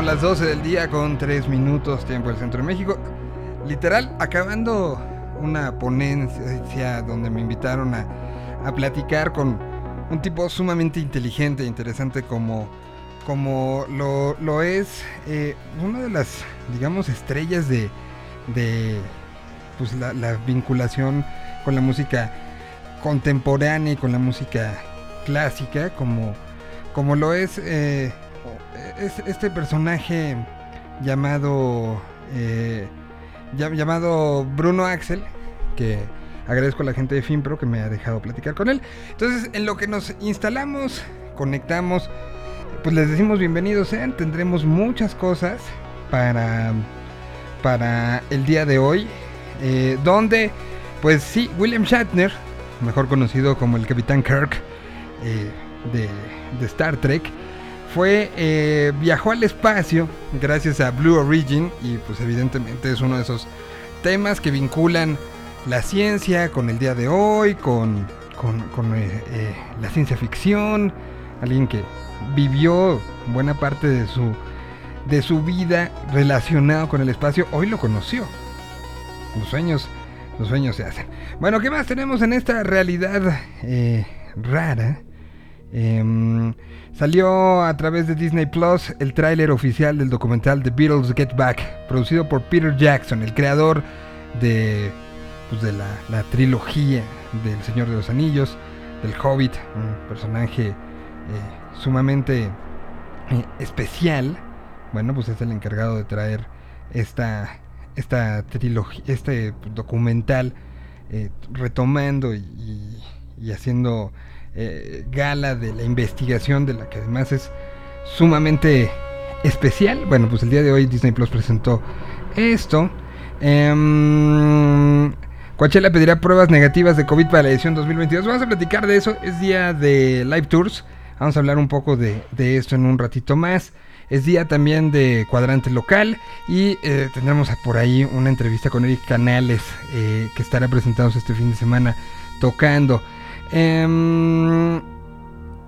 Son las 12 del día con 3 minutos tiempo del centro de México. Literal, acabando una ponencia donde me invitaron a, a platicar con un tipo sumamente inteligente e interesante como, como lo, lo es eh, una de las, digamos, estrellas de, de pues, la, la vinculación con la música contemporánea y con la música clásica, como, como lo es eh, es este personaje llamado eh, llamado Bruno Axel, que agradezco a la gente de Finpro que me ha dejado platicar con él. Entonces, en lo que nos instalamos, conectamos, pues les decimos bienvenidos sean, tendremos muchas cosas para, para el día de hoy, eh, donde, pues sí, William Shatner, mejor conocido como el Capitán Kirk eh, de, de Star Trek, fue eh, viajó al espacio gracias a Blue Origin y pues evidentemente es uno de esos temas que vinculan la ciencia con el día de hoy, con, con, eh, eh, la ciencia ficción, alguien que vivió buena parte de su, de su vida relacionado con el espacio, hoy lo conoció. Los sueños, los sueños se hacen. Bueno, ¿qué más tenemos en esta realidad rara? Eh, Salió a través de Disney Plus el tráiler oficial del documental The Beatles Get Back, producido por Peter Jackson, el creador de, pues de la, la, trilogía del Señor de los Anillos, del Hobbit, un personaje eh, sumamente eh, especial. Bueno, pues es el encargado de traer esta, esta trilogía, este documental, eh, retomando y, y haciendo eh, gala de la investigación, de la que además es sumamente especial. Bueno, pues el día de hoy Disney Plus presentó esto. Eh, Coachella pedirá pruebas negativas de COVID para la edición 2022. Vamos a platicar de eso. Es día de live tours. Vamos a hablar un poco de, de esto en un ratito más. Es día también de cuadrante local y eh, tendremos por ahí una entrevista con Eric Canales eh, que estará presentándose este fin de semana tocando. Eh,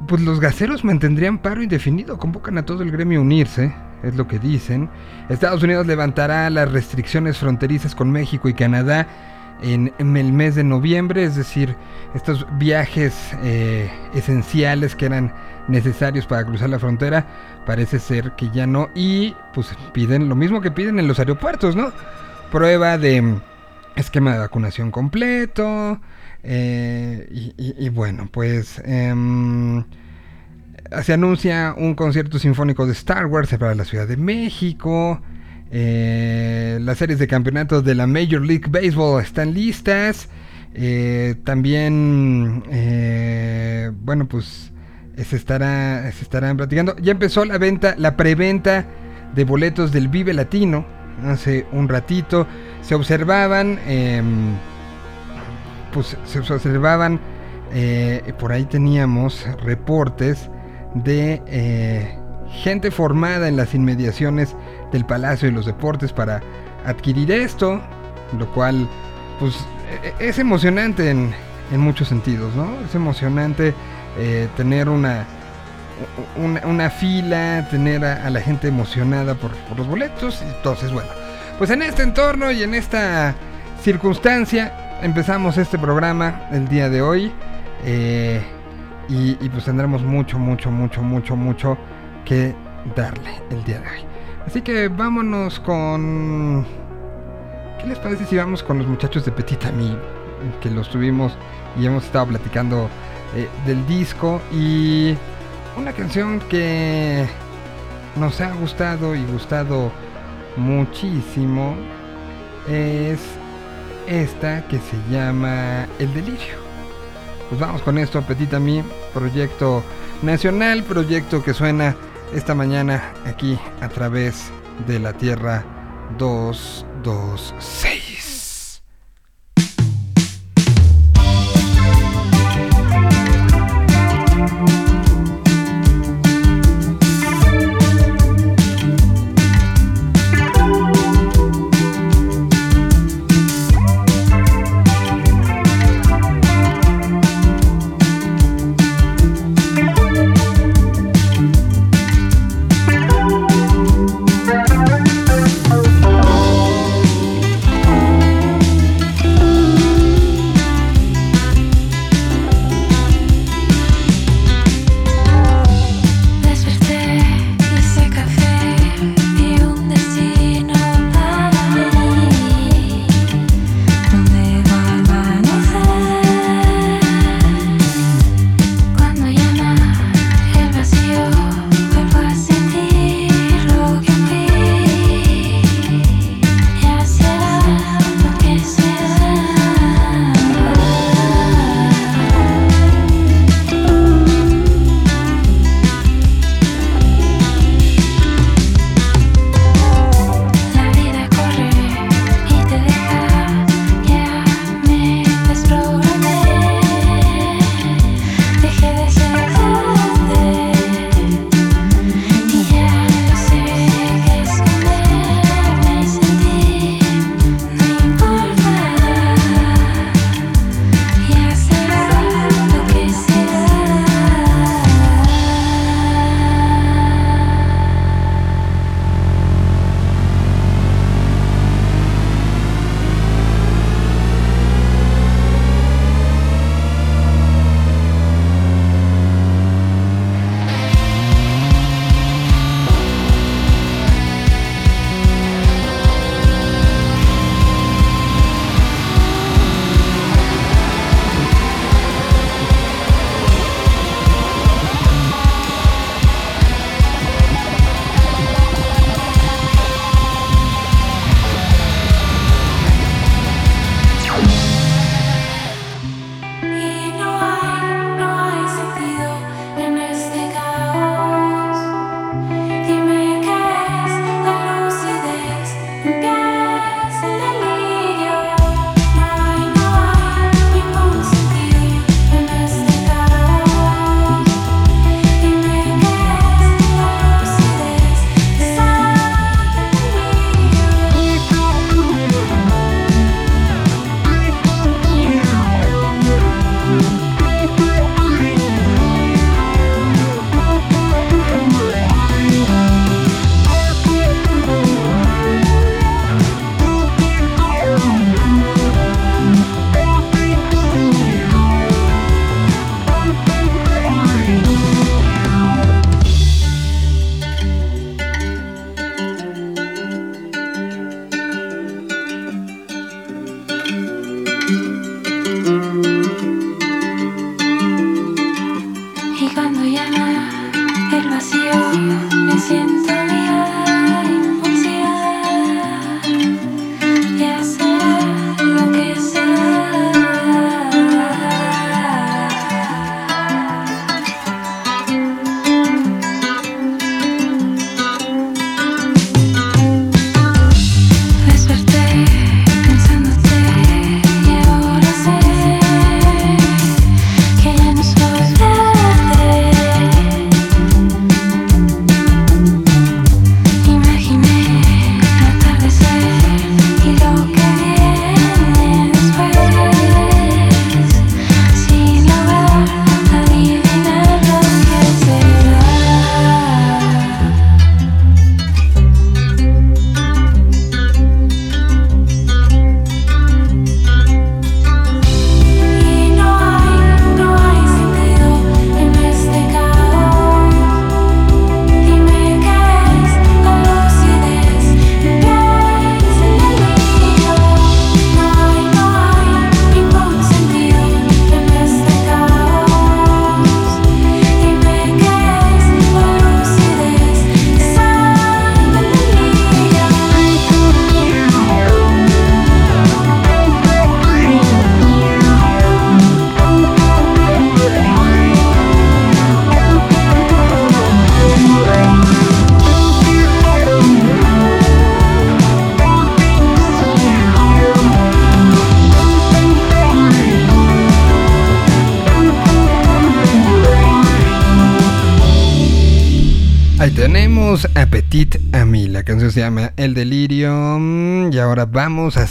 pues los gaseros mantendrían paro indefinido, convocan a todo el gremio a unirse, es lo que dicen. Estados Unidos levantará las restricciones fronterizas con México y Canadá en, el mes de noviembre, es decir, estos viajes eh, esenciales que eran necesarios para cruzar la frontera, parece ser que ya no. Y pues piden lo mismo que piden en los aeropuertos, ¿no? Prueba de esquema de vacunación completo. Eh, y, bueno, pues eh, se anuncia un concierto sinfónico de Star Wars para la Ciudad de México. Eh, las series de campeonato de la Major League Baseball están listas. Eh, también, bueno, pues se, estará, se estarán platicando. Ya empezó la venta, la preventa de boletos del Vive Latino hace un ratito. Se observaban pues se observaban, eh, por ahí teníamos reportes de eh, gente formada en las inmediaciones del Palacio de los Deportes para adquirir esto, lo cual pues e-, es emocionante en, en muchos sentidos, ¿no? Es emocionante eh, tener una, una, fila, tener a, a la gente emocionada por, por los boletos, entonces bueno, pues en este entorno y en esta circunstancia empezamos este programa el día de hoy. Eh, y, pues tendremos mucho, mucho, mucho, mucho, mucho que darle el día de hoy. Así que vámonos con... ¿Qué les parece si vamos con los muchachos de Petit Ami? Que los tuvimos y hemos estado platicando eh, del disco. Y una canción que nos ha gustado y gustado muchísimo es esta que se llama El Delirio. Pues vamos con esto, Petit mí proyecto nacional, proyecto que suena esta mañana aquí a través de la Tierra 226.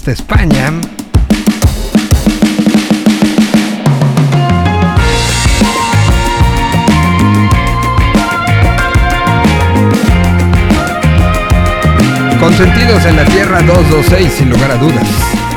Hasta España. Consentidos en la Tierra 226, sin lugar a dudas.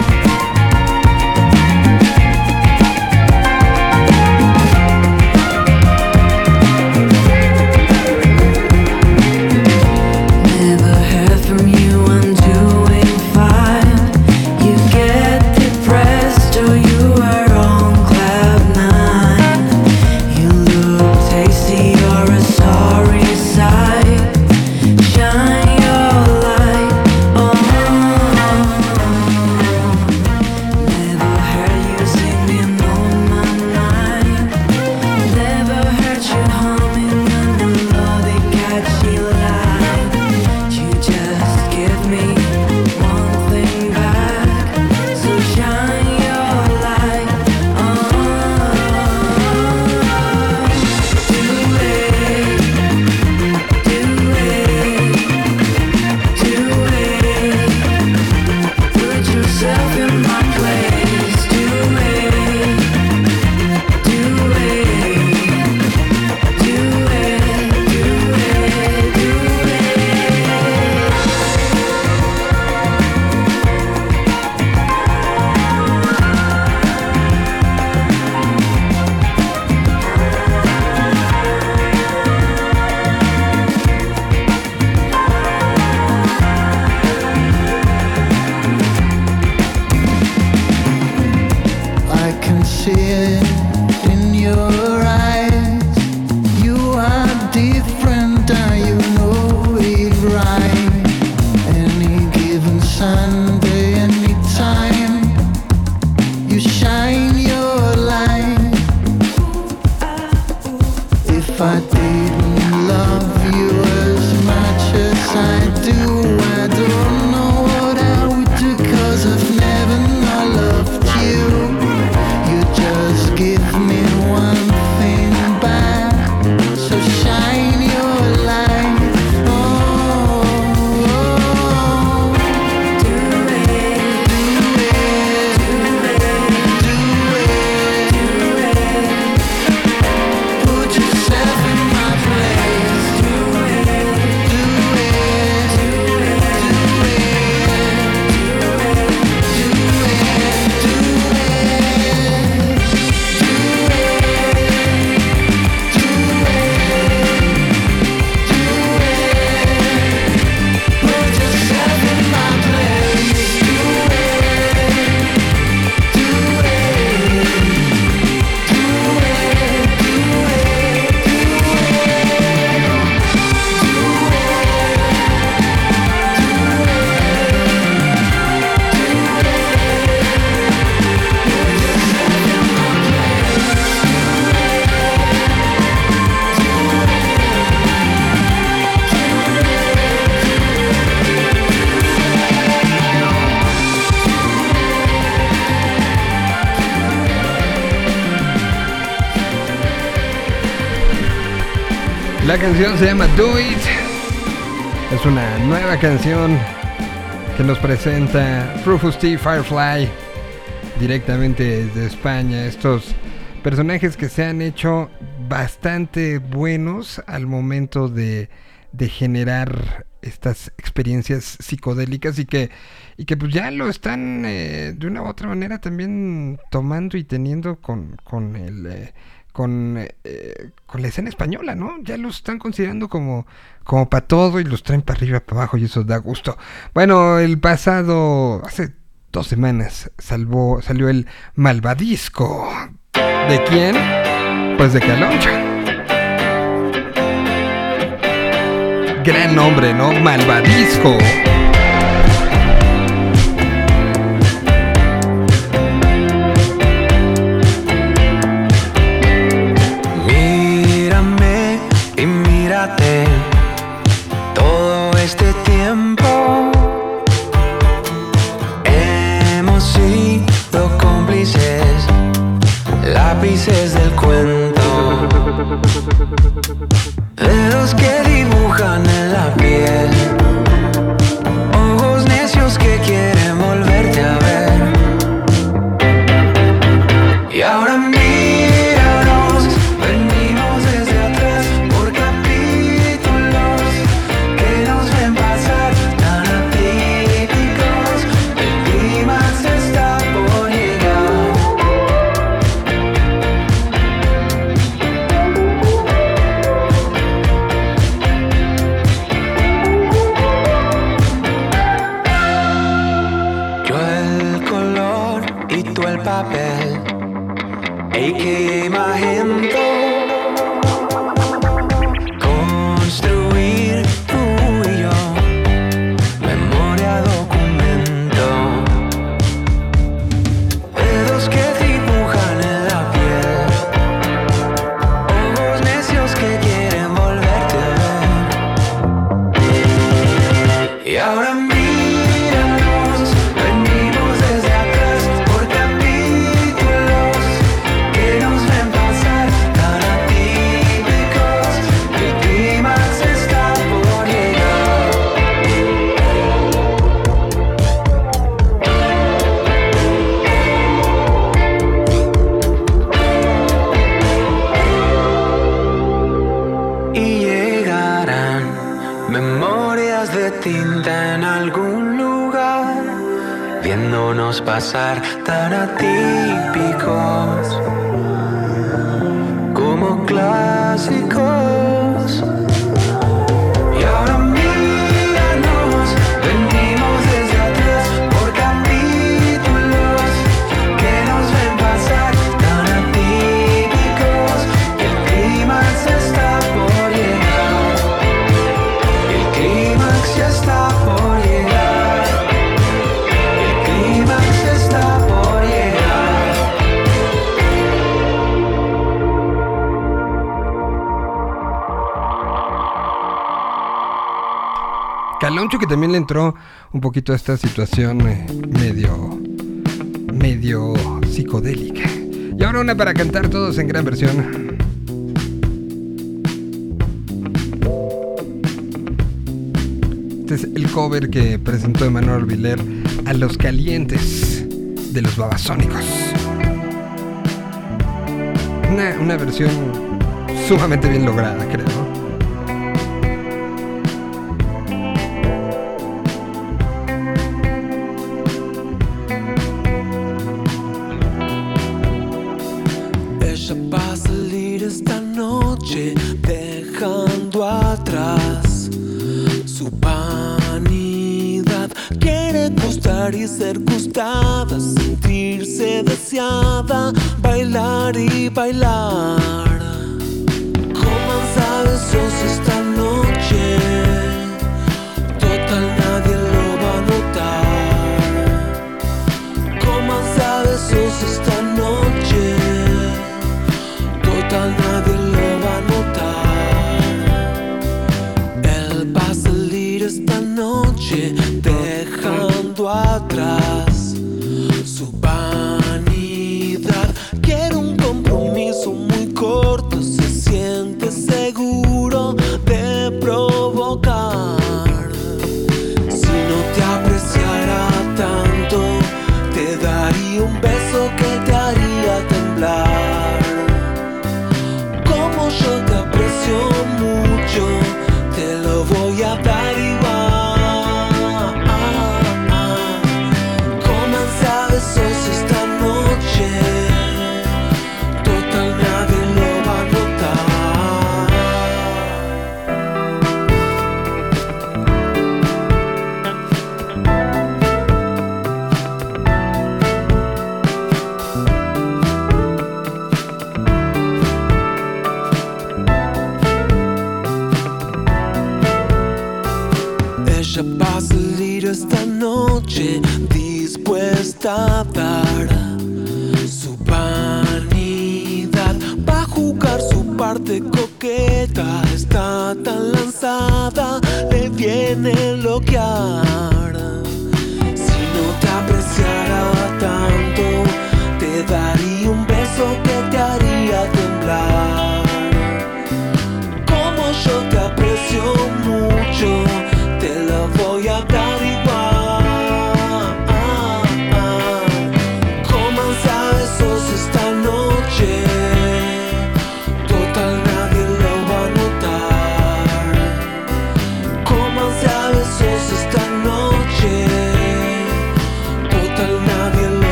Canción se llama Do It. Es una nueva canción que nos presenta Rufus T. Firefly directamente desde España. Estos personajes que se han hecho bastante buenos al momento de, de generar estas experiencias psicodélicas y que, y que pues ya lo están eh, de una u otra manera también tomando y teniendo con, con el... Eh, con, eh, con la escena española, ¿no? Ya los están considerando como, como para todo y los traen para arriba, para abajo y eso da gusto. Bueno, el pasado, hace dos semanas, salió el Malvadisco. ¿De quién? Pues de Caloncha. Gran nombre, ¿no? Malvadisco. Poquito esta situación eh, medio medio psicodélica. Y ahora una para cantar todos en gran versión. Este es el cover que presentó Emanuel Viler a los calientes de los babasónicos. Una, una versión sumamente bien lograda, creo.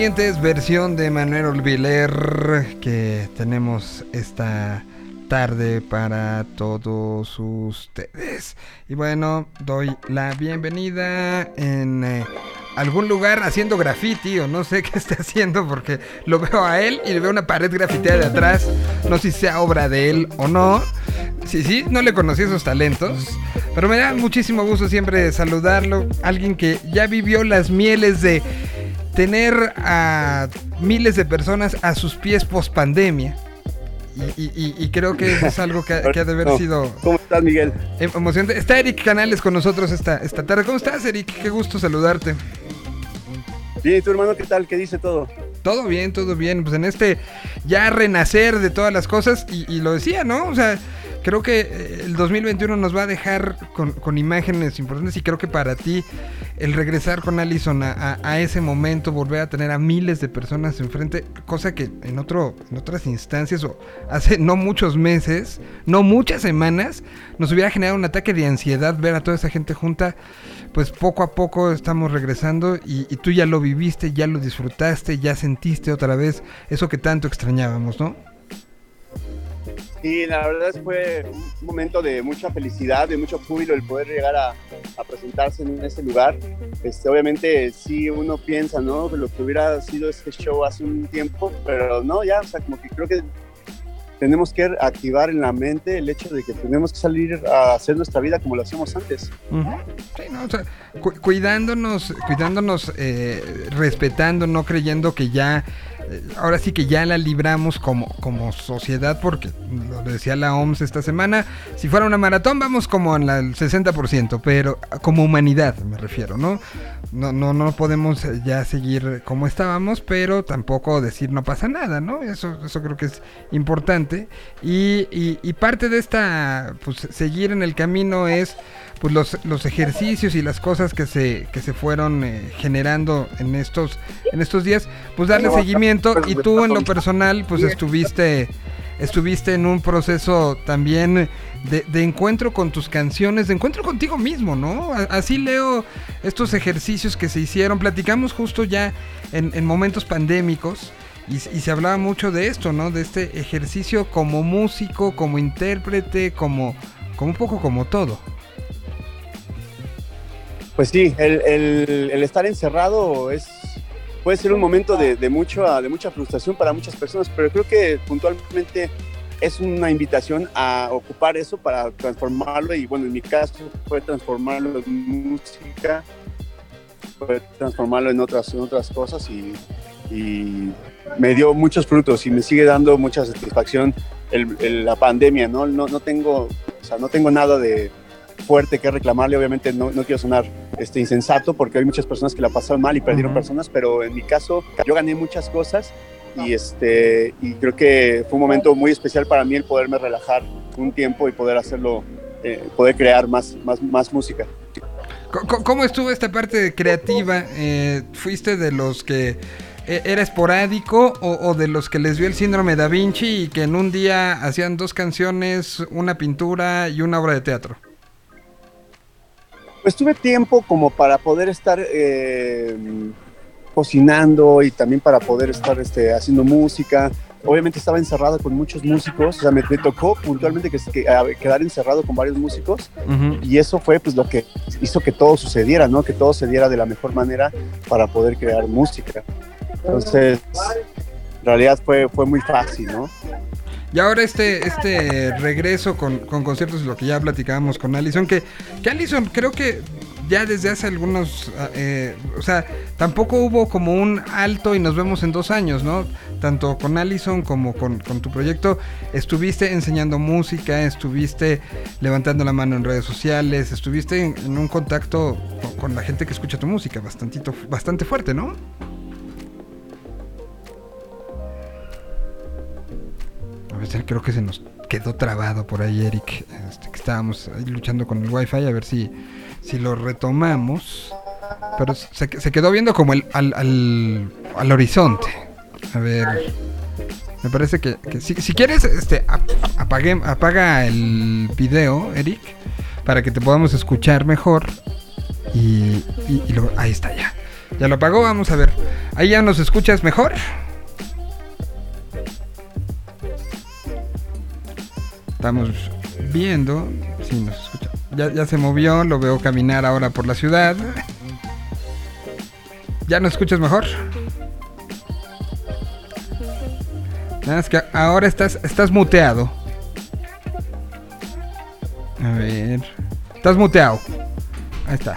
Calientes, versión de Manuel Olviler que tenemos esta tarde para todos ustedes. Y bueno, doy la bienvenida en eh, algún lugar haciendo graffiti o no sé qué esté haciendo porque lo veo a él y le veo una pared grafiteada de atrás. No sé si sea obra de él o no. Sí, sí, no le conocí esos talentos. Pero me da muchísimo gusto siempre saludarlo. Alguien que ya vivió las mieles de tener a miles de personas a sus pies post pandemia. Y, y- y- y creo que eso es algo que, que ha de haber No. sido ¿Cómo estás, Miguel? em- emocionante. Está Eric Canales con nosotros esta, esta tarde. ¿Cómo estás, Eric? Qué gusto saludarte. Bien, ¿y tu hermano qué tal? ¿Qué dice todo? Todo bien, todo bien. Pues en este ya renacer de todas las cosas, y, y lo decía, ¿no? O sea, creo que eh, el 2021 nos va a dejar con, imágenes importantes y creo que para ti el regresar con Allison a, ese momento, volver a tener a miles de personas enfrente, cosa que en, otro, en otras instancias o hace no muchos meses, no muchas semanas, nos hubiera generado un ataque de ansiedad ver a toda esa gente junta. Pues poco a poco estamos regresando y tú ya lo viviste, ya lo disfrutaste, ya sentiste otra vez eso que tanto extrañábamos, ¿no? Y la verdad fue un momento de mucha felicidad, de mucho júbilo el poder llegar a, a presentarse en ese lugar. Este, obviamente sí uno piensa, ¿no? Lo que hubiera sido este show hace un tiempo, pero no, ya, o sea, como que creo que tenemos que activar en la mente el hecho de que tenemos que salir a hacer nuestra vida como lo hacíamos antes. Ujú. Sí, no, o sea, cu- cuidándonos, cuidándonos, eh, respetando, no creyendo que ya, ahora sí que ya la libramos como, como sociedad, porque lo decía la OMS esta semana, si fuera una maratón vamos como en la- el 60%, pero como humanidad me refiero, ¿no? No, no, no podemos eh, ya seguir como estábamos, pero tampoco decir no pasa nada, ¿no? Eso, eso creo que es importante. Y, y- y parte de esta, pues seguir en el camino es pues los, los ejercicios y las cosas que se, que se fueron eh, generando en estos, en estos días, pues darle seguimiento y tú en lo personal pues estuviste, estuviste en un proceso también de, de encuentro con tus canciones, de encuentro contigo mismo, ¿no? Así leo estos ejercicios que se hicieron, platicamos justo ya en, en momentos pandémicos. Y, y se hablaba mucho de esto, ¿no? De este ejercicio como músico, como intérprete, como, como un poco como todo. Pues sí, el, el- el estar encerrado es, puede ser un momento de, de, mucho, de mucha frustración para muchas personas, pero creo que puntualmente es una invitación a ocupar eso para transformarlo y bueno, en mi caso fue transformarlo en música, fue transformarlo en otras, en otras cosas y, y me dio muchos frutos y me sigue dando mucha satisfacción el- el- la pandemia, ¿no? No, no, tengo, o sea, no tengo nada de fuerte que reclamarle. Obviamente no, no quiero sonar este, insensato porque hay muchas personas que la pasaron mal y perdieron Ujú. personas, pero en mi caso yo gané muchas cosas y, este, y creo que fue un momento muy especial para mí el poderme relajar un tiempo y poder hacerlo, eh, poder crear más, más, más música. ¿Cómo estuvo esta parte creativa? Eh, ¿Fuiste de los que eh, era esporádico o, o de los que les dio el síndrome da Vinci y que en un día hacían dos canciones, una pintura y una obra de teatro? Pues tuve tiempo como para poder estar eh, cocinando y también para poder estar este, haciendo música. Obviamente estaba encerrado con muchos músicos, o sea, me, me tocó puntualmente que, que- a- quedar encerrado con varios músicos Ujú. y eso fue pues lo que hizo que todo sucediera, ¿no? Que todo se diera de la mejor manera para poder crear música. Entonces, en realidad fue, fue muy fácil, ¿no? Y ahora este, este regreso con, con conciertos, lo que ya platicábamos con Allison, que, que Allison creo que ya desde hace algunos, ah, eh, o sea, tampoco hubo como un alto y nos vemos en dos años, ¿no? Tanto con Allison como con, tu proyecto, estuviste enseñando música, estuviste levantando la mano en redes sociales, estuviste en, un contacto con, con la gente que escucha tu música, bastantito, bastante fuerte, ¿no? A ver, creo que se nos quedó trabado por ahí, Eric. Este, que estábamos ahí luchando con el wifi, a ver si, si lo retomamos. Pero se, quedó viendo como el, al, al, al horizonte. A ver. Me parece que, si, si quieres, este, ap- apague- apaga el video, Eric, para que te podamos escuchar mejor. Y, y- lo- ahí está ya. Ya lo apagó, vamos a ver. Ahí ya nos escuchas mejor. Estamos viendo. Sí, nos escucha. Ya, ya se movió, lo veo caminar ahora por la ciudad. ¿Ya nos escuchas mejor? Nada más que ahora estás, estás muteado. A ver. Estás muteado. Ahí está.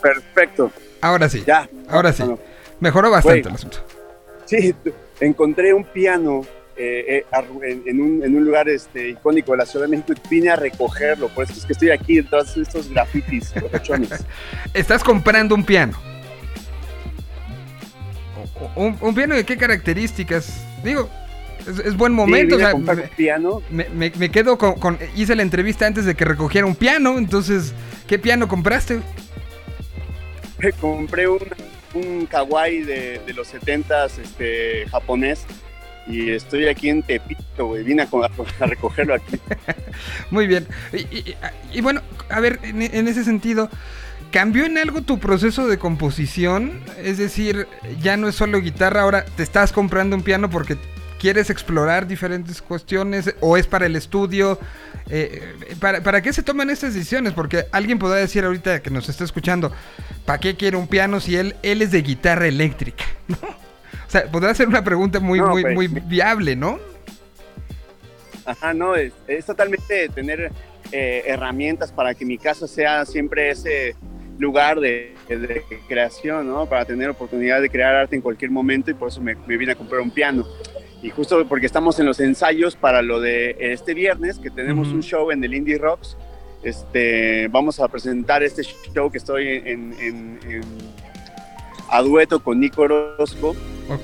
Perfecto, Ahora sí. ya. Ahora sí. Mejoró bastante el asunto. Sí, encontré un piano eh, eh, en, en un, en un lugar este, icónico de la Ciudad de México y vine a recogerlo. Por eso es que estoy aquí detrás de estos grafitis. Estás comprando un piano. ¿Un, un piano de qué características? Digo, es, es buen Sí, momento. vine o sea, me, un piano. me- me- me quedo con, con- Hice la entrevista antes de que recogiera un piano. Entonces, ¿qué piano compraste? compré un, un kawaii de, de los 70s este, japonés y estoy aquí en Tepito, güey. Vine a, a recogerlo aquí. Muy bien. Y, bueno, a ver, en, ese sentido, ¿cambió en algo tu proceso de composición? Es decir, ya no es solo guitarra, ahora te estás comprando un piano porque quieres explorar diferentes cuestiones o es para el estudio. Eh, ¿para, ¿Para qué se toman estas decisiones? Porque alguien podrá decir ahorita que nos está escuchando, ¿para qué quiere un piano si él, él es de guitarra eléctrica? ¿No? Sea, podrá ser una pregunta muy, No, muy, pues, muy viable, ¿no? Ajá, no, es, es totalmente tener eh, herramientas para que mi casa sea siempre ese lugar de, de creación, ¿no? Para tener oportunidad de crear arte en cualquier momento y por eso me, me vine a comprar un piano. Y justo porque estamos en los ensayos para lo de este viernes, que tenemos un show en el Indie Rocks, este, vamos a presentar este show que estoy en, en- en- a dueto con Nico Orozco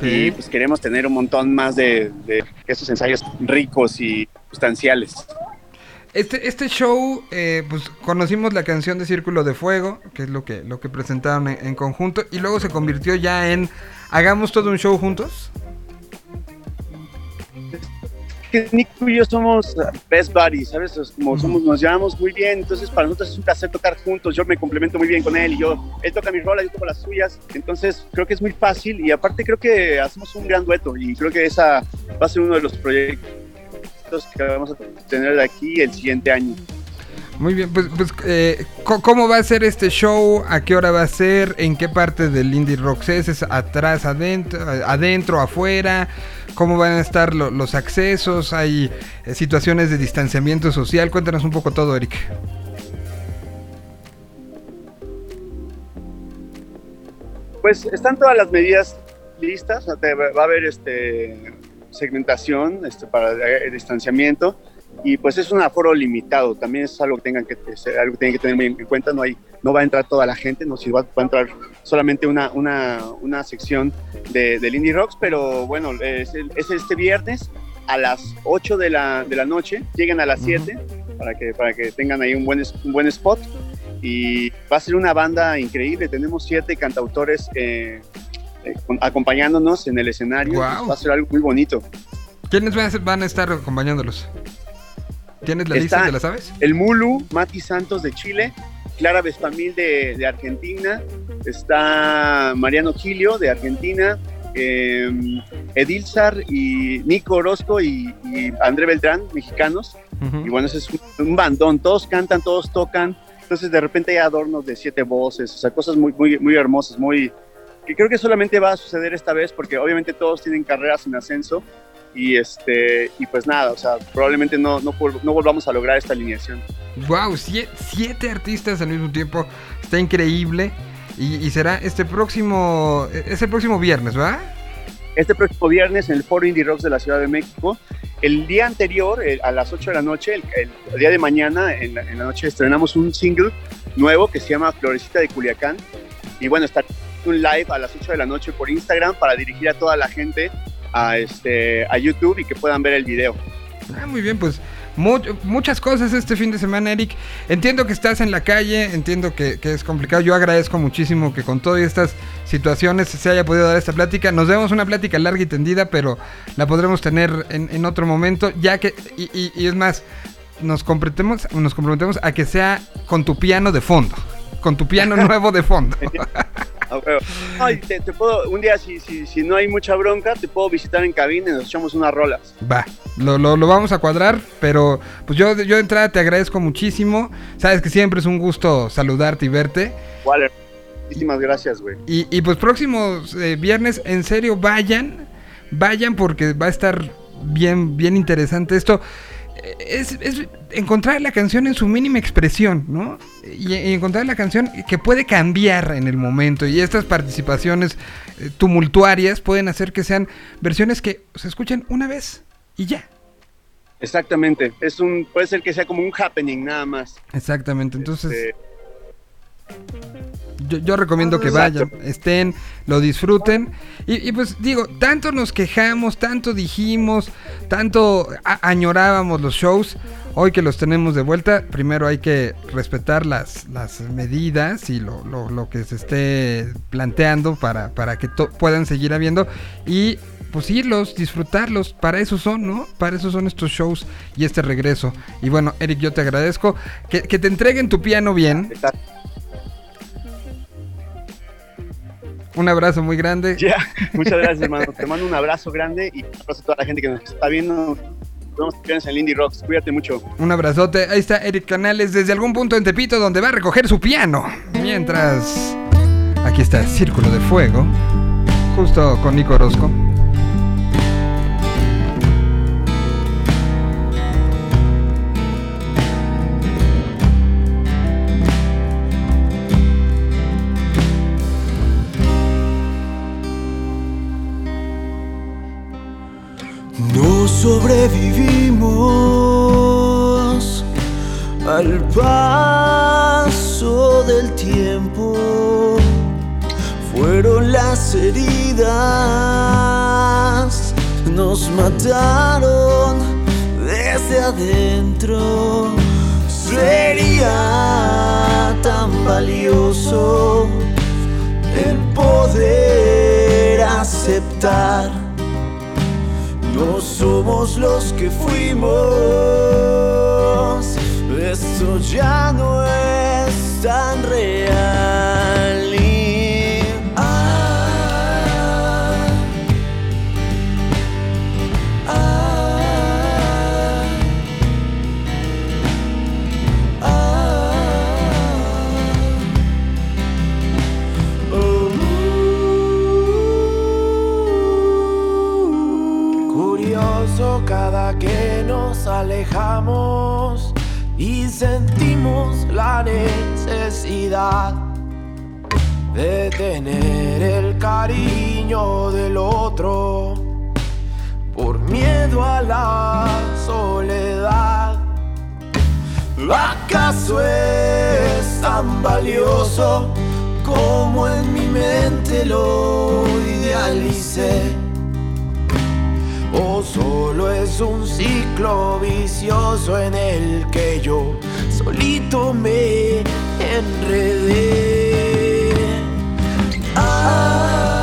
y pues queremos tener un montón más de, de esos ensayos ricos y sustanciales. Este, este show, eh, pues conocimos la canción de Círculo de Fuego, que es lo que, lo que presentaron en, en conjunto, y luego se convirtió ya en Hagamos todo un show juntos. Que Nico y yo somos best buddies, ¿sabes? Es como somos, nos llevamos muy bien, entonces para nosotros es un placer tocar juntos, yo me complemento muy bien con él y yo, él toca mis rolas, yo toco las suyas, entonces creo que es muy fácil y aparte creo que hacemos un gran dueto y creo que esa va a ser uno de los proyectos que vamos a tener de aquí el siguiente año. Muy bien, pues, pues eh, ¿cómo va a ser este show? ¿A qué hora va a ser? ¿En qué parte del Indie Rocks es? ¿Es atrás, adentro, adentro, afuera? ¿Cómo van a estar lo- los accesos? ¿Hay eh, situaciones de distanciamiento social? Cuéntanos un poco todo, Eric. Pues están todas las medidas listas, va a haber este, segmentación este, para el distanciamiento. Y pues es un aforo limitado, también es algo que tengan que, algo que tienen que tener en cuenta, no, hay, no va a entrar toda la gente, no, si va, va a entrar solamente una, una, una sección de, del Indie Rocks, pero bueno, es, es este viernes a las 8 de la, de la noche, llegan a las 7 para, que, para que tengan ahí un buen, un buen spot y va a ser una banda increíble, tenemos siete cantautores eh, eh, acompañándonos en el escenario, Guau. va a ser algo muy bonito. ¿Quiénes van a estar acompañándolos? ¿Tienes la lista? ¿Te la sabes? El Mulu, Mati Santos de Chile, Clara Vespamil de, de Argentina, está Mariano Gilio de Argentina, eh, Edilzar y Nico Orozco y, y André Beltrán, mexicanos. Y bueno, ese es un, un bandón, todos cantan, todos tocan. Entonces de repente hay adornos de siete voces, o sea, cosas muy, muy, muy hermosas, muy... que creo que solamente va a suceder esta vez porque obviamente todos tienen carreras en ascenso y este y pues nada, o sea, probablemente no, no, no volvamos a lograr esta alineación. Wow, siete artistas al mismo tiempo. Está increíble. Y, y será este próximo. Es el próximo viernes, ¿va? Este próximo viernes en el Foro Indie Rocks de la Ciudad de México. El día anterior, eh, a las 8 de la noche, el, el día de mañana, en la, en la noche, estrenamos un single nuevo que se llama Florecita de Culiacán. Y bueno, está un live a las 8 de la noche por Instagram para dirigir a toda la gente a, este, a YouTube y que puedan ver el video. Ah, muy bien, pues mu- muchas cosas este fin de semana, Eric. Entiendo que estás en la calle, entiendo que, que es complicado. Yo agradezco muchísimo que con todas estas situaciones se haya podido dar esta plática. Nos demos una plática larga y tendida, pero la podremos tener en, en otro momento, ya que, y, y- y es más, nos comprometemos, nos comprometemos a que sea con tu piano de fondo. Con tu piano nuevo de fondo. Ay, te, te puedo, un día, si, si, si no hay mucha bronca, te puedo visitar en cabina y nos echamos unas rolas. Va, lo, lo, lo vamos a cuadrar, pero pues yo, yo de entrada te agradezco muchísimo. Sabes que siempre es un gusto saludarte y verte. Waller, muchísimas gracias, güey. Y, y, pues próximos eh, viernes, en serio, vayan, vayan porque va a estar bien, bien interesante esto. Es, es encontrar la canción en su mínima expresión, ¿no? Y, y encontrar la canción que puede cambiar en el momento. Y estas participaciones eh, tumultuarias pueden hacer que sean versiones que se escuchen una vez y ya. Exactamente, es un, puede ser que sea como un happening nada más. Exactamente, entonces Este, yo, yo recomiendo que Exacto. vayan, estén, lo disfruten. Y, y pues digo, tanto nos quejamos, tanto dijimos, tanto añorábamos los shows. Hoy que los tenemos de vuelta, primero hay que respetar las, las medidas y lo, lo- lo que se esté planteando para, para que puedan seguir habiendo. Y pues irlos, disfrutarlos, para eso son, ¿no? Para eso son estos shows y este regreso. Y bueno, Eric, yo te agradezco que, que te entreguen tu piano bien. está- Un abrazo muy grande. Ya, muchas gracias, hermano. Te mando un abrazo grande y un abrazo a toda la gente que nos está viendo. Nos vemos el en Lindy Rocks. Cuídate mucho. Un abrazote. Ahí está Eric Canales desde algún punto en Tepito donde va a recoger su piano. Mientras aquí está Círculo de Fuego, justo con Nico Orozco. No sobrevivimos al paso del tiempo. Fueron las heridas, nos mataron desde adentro. Sería tan valioso el poder aceptar. No somos los que fuimos. Esto ya no es tan real. Nos alejamos y sentimos la necesidad de tener el cariño del otro por miedo a la soledad. ¿Acaso es tan valioso como en mi mente lo idealicé? ¿O solo es un ciclo vicioso en el que yo solito me enredé? Ah,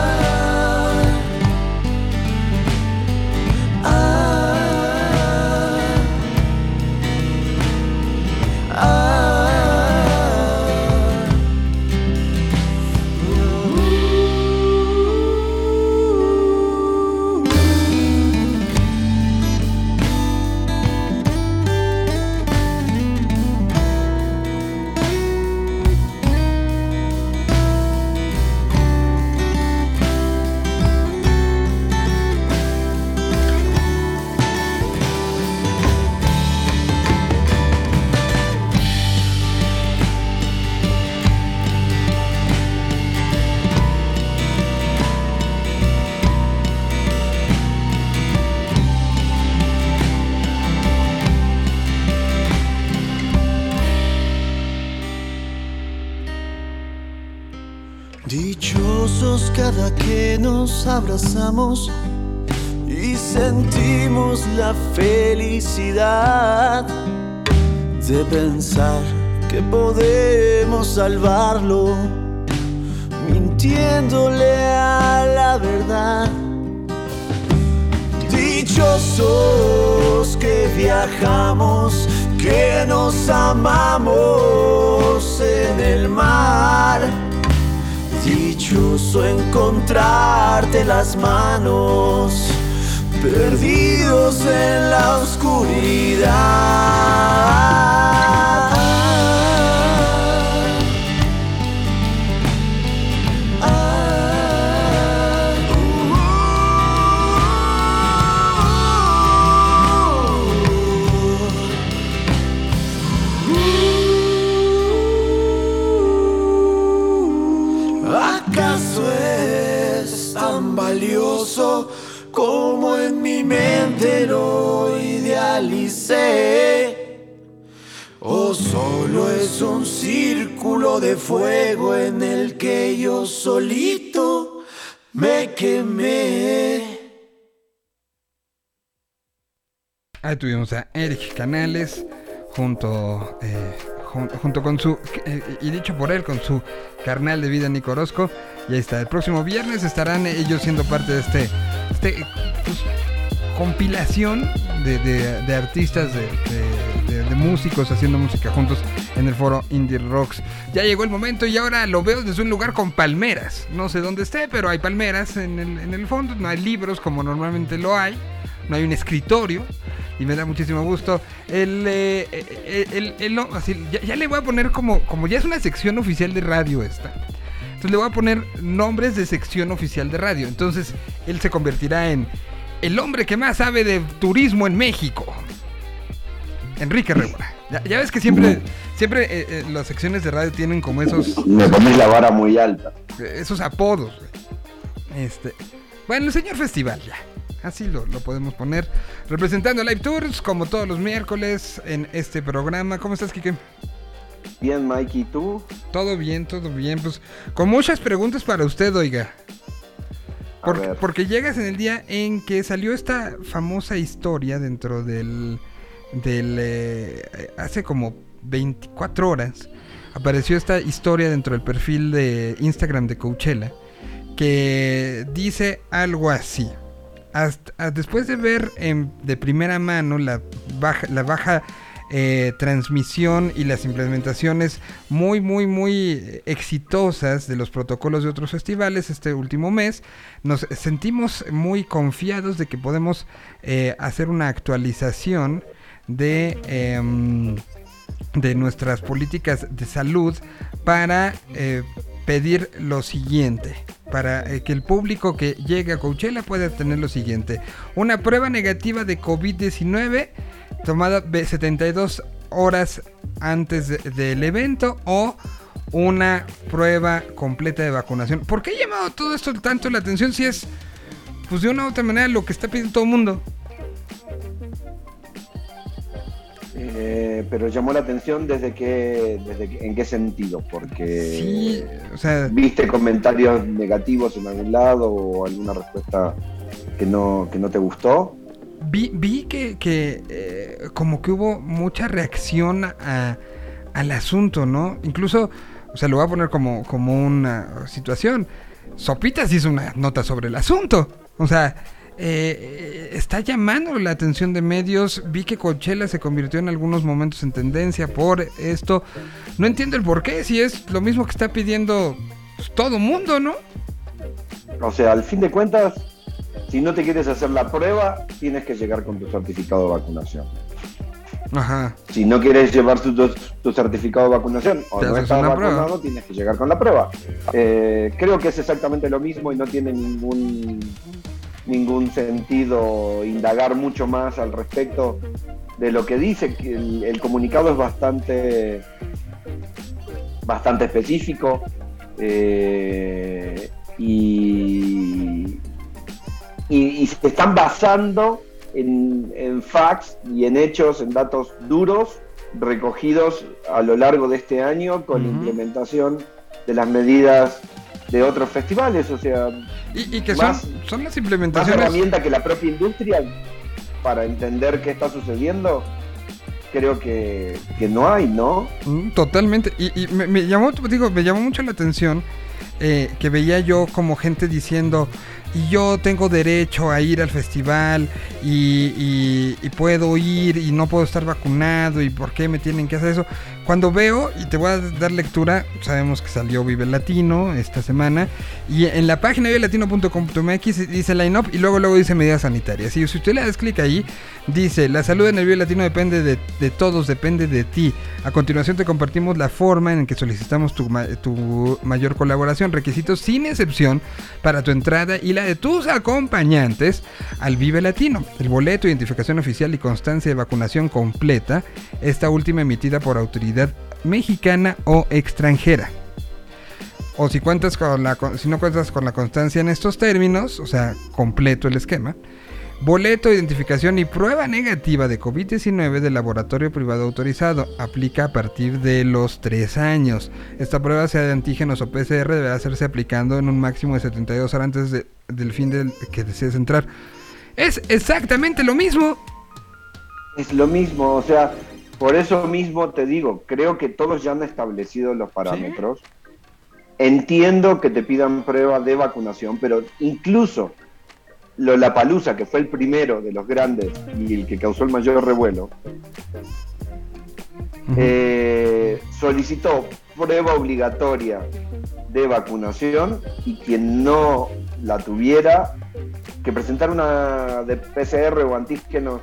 y sentimos la felicidad de pensar que podemos salvarlo mintiéndole a la verdad. Dichosos que viajamos, que nos amamos en el mar. Dichoso encontrarte las manos, perdidos en la oscuridad. Mente lo idealicé? ¿O solo es un círculo de fuego en el que yo solito me quemé? Ahí tuvimos a Eric Canales junto, eh, jun- junto con su, eh, y dicho por él, con su carnal de vida Nico Orozco. Y ahí está, el próximo viernes estarán ellos siendo parte de este, este pues, compilación de, de- artistas, de, de- músicos haciendo música juntos en el foro Indie Rocks. Ya llegó el momento y ahora lo veo desde un lugar con palmeras. No sé dónde esté, pero hay palmeras en el, en el fondo, no hay libros como normalmente lo hay, no hay un escritorio y me da muchísimo gusto. El, eh, eh, el- el- así, ya, ya le voy a poner como, como ya es una sección oficial de radio esta. Entonces le voy a poner nombres de sección oficial de radio. Entonces él se convertirá en el hombre que más sabe de turismo en México. Enrique Rebora. Ya, ya ves que siempre, siempre eh, eh, las secciones de radio tienen como esos, Me pones la vara muy alta. esos apodos. güey. Este, bueno, el señor festival ya. Así lo, lo podemos poner. Representando Live Tours, como todos los miércoles en este programa. ¿Cómo estás, Kike? Bien, Mikey, ¿tú? Todo bien, todo bien. Pues con muchas preguntas para usted, oiga. Porque, llegas en el día en que salió esta famosa historia dentro del. del eh, hace como 24 horas. Apareció esta historia dentro del perfil de Instagram de Coachella. Que dice algo así. Hasta- después de ver en- de primera mano la baja, la baja eh, transmisión y las implementaciones muy, muy, muy exitosas de los protocolos de otros festivales este último mes, nos sentimos muy confiados de que podemos eh, hacer una actualización de, em, de nuestras políticas de salud para eh, pedir lo siguiente. Para eh, que el público que llegue a Coachella pueda tener lo siguiente. Una prueba negativa de COVID-19 tomada ve- 72 horas antes de- del evento o una prueba completa de vacunación. ¿Por qué ha llamado todo esto tanto la atención si es, pues de una u otra manera, lo que está pidiendo todo el mundo? Eh, pero llamó la atención desde qué, desde en qué sentido, porque Sí, o sea, viste comentarios negativos en algún lado o alguna respuesta que no, que no te gustó. vi, vi que, que, eh, como que hubo mucha reacción a- al asunto, ¿no? Incluso, o sea, lo voy a poner como, como una situación. Sopitas hizo una nota sobre el asunto. O sea, eh, está llamando la atención de medios. Vi que Coachella se convirtió en algunos momentos en tendencia por esto. No entiendo el por qué, si es lo mismo que está pidiendo pues, todo mundo, ¿no? O sea, al fin de cuentas, si no te quieres hacer la prueba, tienes que llegar con tu certificado de vacunación. Ajá. Si no quieres llevar tu, tu- tu certificado de vacunación o no estás una vacunado, prueba. tienes que llegar con la prueba. Eh, creo que es exactamente lo mismo y no tiene ningún, ningún sentido indagar mucho más al respecto de lo que dice. que El, el comunicado es bastante, bastante específico eh, y, y, y se están basando en, en facts y en hechos, en datos duros recogidos a lo largo de este año con la Ujú. implementación de las medidas de otros festivales, o sea, Y, y que Más- son, son las más implementaciones. herramienta que la propia industria para entender qué está sucediendo, creo que, que no hay, ¿no? Mm, Totalmente. Y, y me, me llamó, digo, me llamó mucho la atención eh, que veía yo como gente diciendo, y yo tengo derecho a ir al festival y, y- y puedo ir y no puedo estar vacunado y por qué me tienen que hacer eso. Cuando veo, y te voy a dar lectura, sabemos que salió Vive Latino esta semana, y en la página vivelatino.com.mx dice line-up y luego luego dice medidas sanitarias. Y si usted le das clic ahí, dice, la salud en el Vive Latino depende de, todos, depende de ti. A continuación te compartimos la forma en que solicitamos tu, tu mayor colaboración, requisitos sin excepción para tu entrada y la de tus acompañantes al Vive Latino. El boleto, identificación oficial y constancia de vacunación completa, esta última emitida por autoridad mexicana o extranjera. O si cuentas con la si no cuentas con la constancia en estos términos, o sea, completo el esquema, boleto, identificación y prueba negativa de COVID-19 del laboratorio privado autorizado. Aplica a partir de los 3 años. Esta prueba, sea de antígenos o PCR, deberá hacerse aplicando en un máximo de 72 horas antes de- del fin del que desees entrar. Es exactamente lo mismo. Es lo mismo, o sea, por eso mismo te digo, creo que todos ya han establecido los parámetros. Entiendo que te pidan prueba de vacunación, pero incluso Lollapalooza, que fue el primero de los grandes y el que causó el mayor revuelo, eh, solicitó prueba obligatoria de vacunación y quien no la tuviera, que presentara una de PCR o antígeno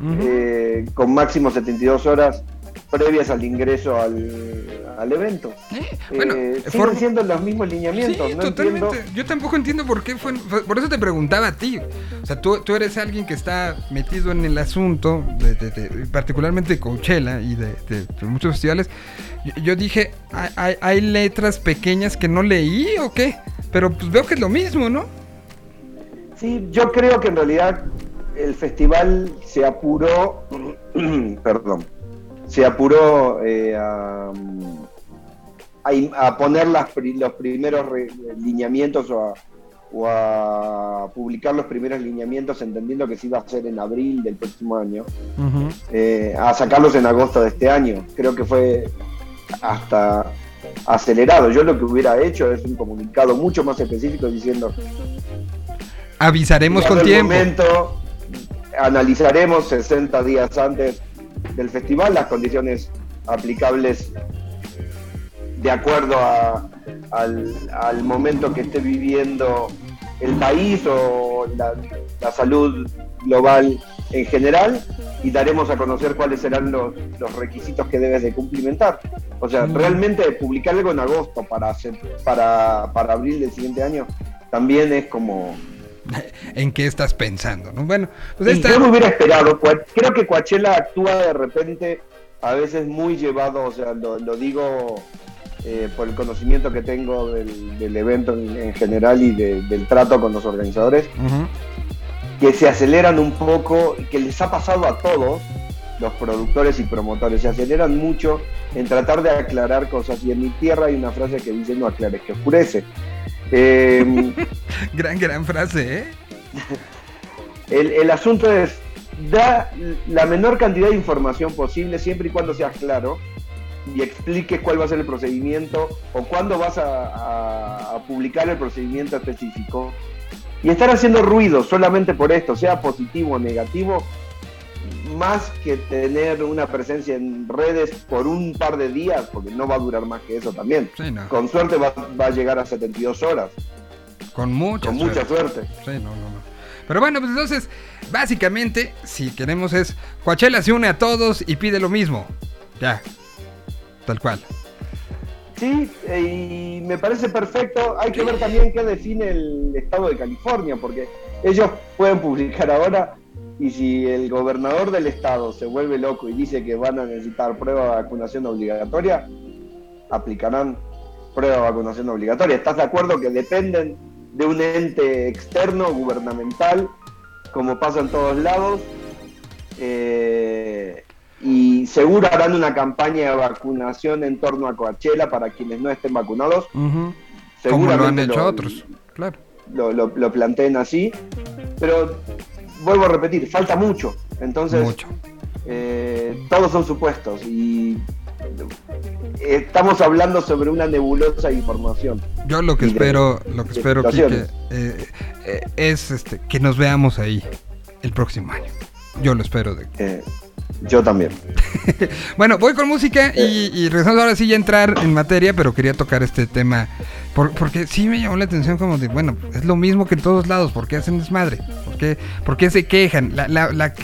Ujú. eh, con máximo 72 horas previas al ingreso al, al evento. Eh, Bueno, Eh, siguen siendo los mismos lineamientos, Sí, no totalmente. entiendo. Yo tampoco entiendo por qué fue. Por eso te preguntaba a ti. O sea, tú, tú eres alguien que está metido en el asunto, de, de- de- particularmente de Coachella y de, muchos festivales. Yo, yo dije, ¿hay, hay, hay letras pequeñas que no leí o qué? Pero pues veo que es lo mismo, ¿no? Sí, yo creo que en realidad el festival se apuró, perdón, se apuró eh, a, a- a poner las los primeros re- lineamientos o a, o a publicar los primeros lineamientos entendiendo que se iba a hacer en abril del próximo año, eh, a sacarlos en agosto de este año. Creo que fue hasta acelerado. Yo lo que hubiera hecho es un comunicado mucho más específico diciendo Avisaremos con tiempo. momento, analizaremos 60 días antes del festival las condiciones aplicables de acuerdo a- al, al momento que esté viviendo el país o la, la salud global en general y daremos a conocer cuáles serán los, los requisitos que debes de cumplimentar. O sea, Mm. realmente publicar algo en agosto para, para abril del siguiente año también es como... ¿En qué estás pensando? ¿no? Bueno, pues yo me hubiera esperado. Creo que Coachella actúa de repente, a veces muy llevado, o sea, lo, lo digo eh, por el conocimiento que tengo del, del evento en, en general y de- del trato con los organizadores, que se aceleran un poco y que les ha pasado a todos los productores y promotores. Se aceleran mucho en tratar de aclarar cosas. Y en mi tierra hay una frase que dice no aclares, que oscurece. Eh, Gran, gran frase, ¿eh? el, el asunto es, da la menor cantidad de información posible siempre y cuando seas claro y expliques cuál va a ser el procedimiento o cuándo vas a, a- a publicar el procedimiento específico. Y estar haciendo ruido solamente por esto, sea positivo o negativo, más que tener una presencia en redes por un par de días, porque no va a durar más que eso también. Sí, no. Con suerte va, va a llegar a 72 horas, Con mucha con suerte. mucha suerte. Sí, no, no, no. Pero bueno, pues entonces, básicamente, si queremos es, Coachella se une a todos y pide lo mismo. Ya. Tal cual. Sí, eh, y me parece perfecto. Hay que ver también qué define el estado de California, porque ellos pueden publicar ahora y si el gobernador del estado se vuelve loco y dice que van a necesitar prueba de vacunación obligatoria, aplicarán prueba de vacunación obligatoria. ¿Estás de acuerdo que dependen de un ente externo, gubernamental, como pasa en todos lados? Eh, y seguro harán una campaña de vacunación en torno a Coachella para quienes no estén vacunados. Ujú. Como lo han hecho otros. Claro. Lo, lo- lo planteen así. Pero vuelvo a repetir, falta mucho. Entonces, Mucho. eh, todos son supuestos y estamos hablando sobre una nebulosa información. Yo lo que espero, lo que espero, Quique, eh, eh, es este, que nos veamos ahí el próximo año. Yo lo espero. De... Yo también. Bueno, voy con música y, y regresamos ahora sí ya a entrar en materia, pero quería tocar este tema por- porque sí me llamó la atención como de, bueno, es lo mismo que en todos lados, ¿por qué hacen desmadre? ¿Por qué, por qué se quejan? La, la, la,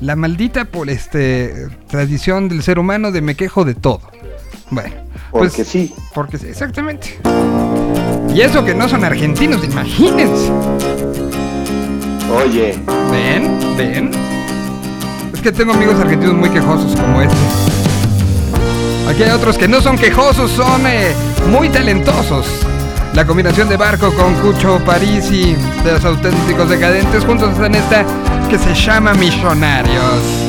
la maldita por este tradición del ser humano de me quejo de todo. Bueno, Porque pues sí. porque sí, exactamente. Y eso que no son argentinos, imagínense. Oye, ¿Ven? ¿Ven? Que tengo amigos argentinos muy quejosos como este. Aquí hay otros que no son quejosos, son eh, muy talentosos. La combinación de Barco con Cucho Parisi de los auténticos decadentes juntos en esta que se llama Millonarios.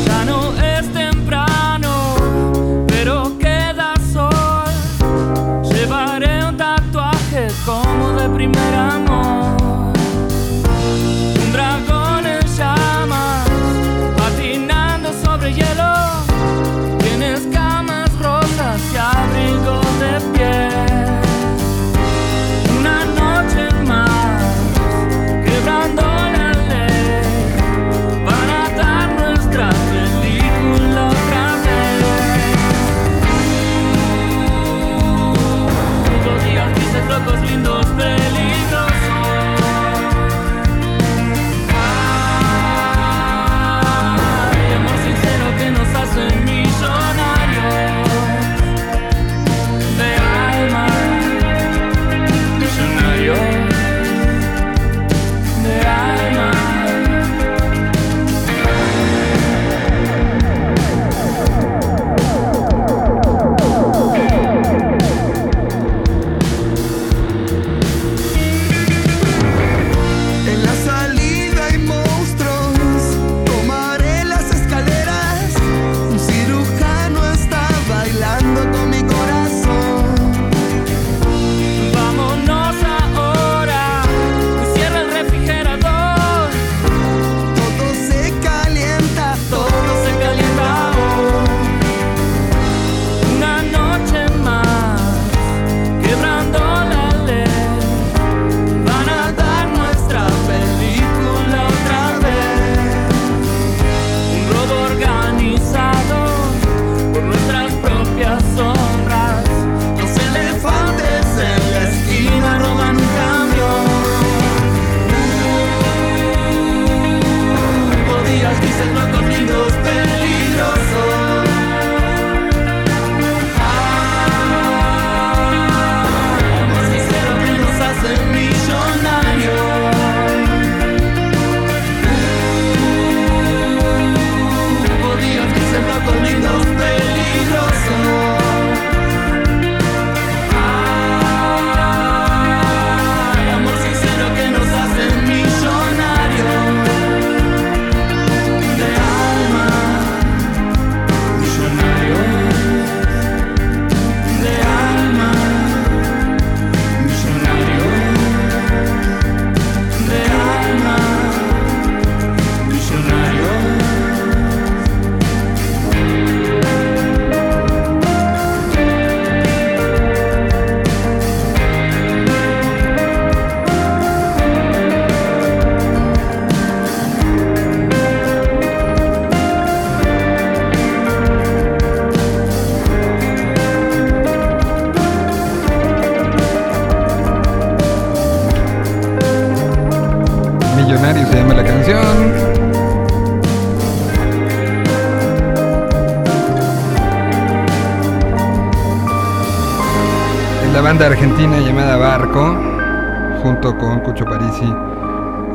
Junto con Cucho Parisi,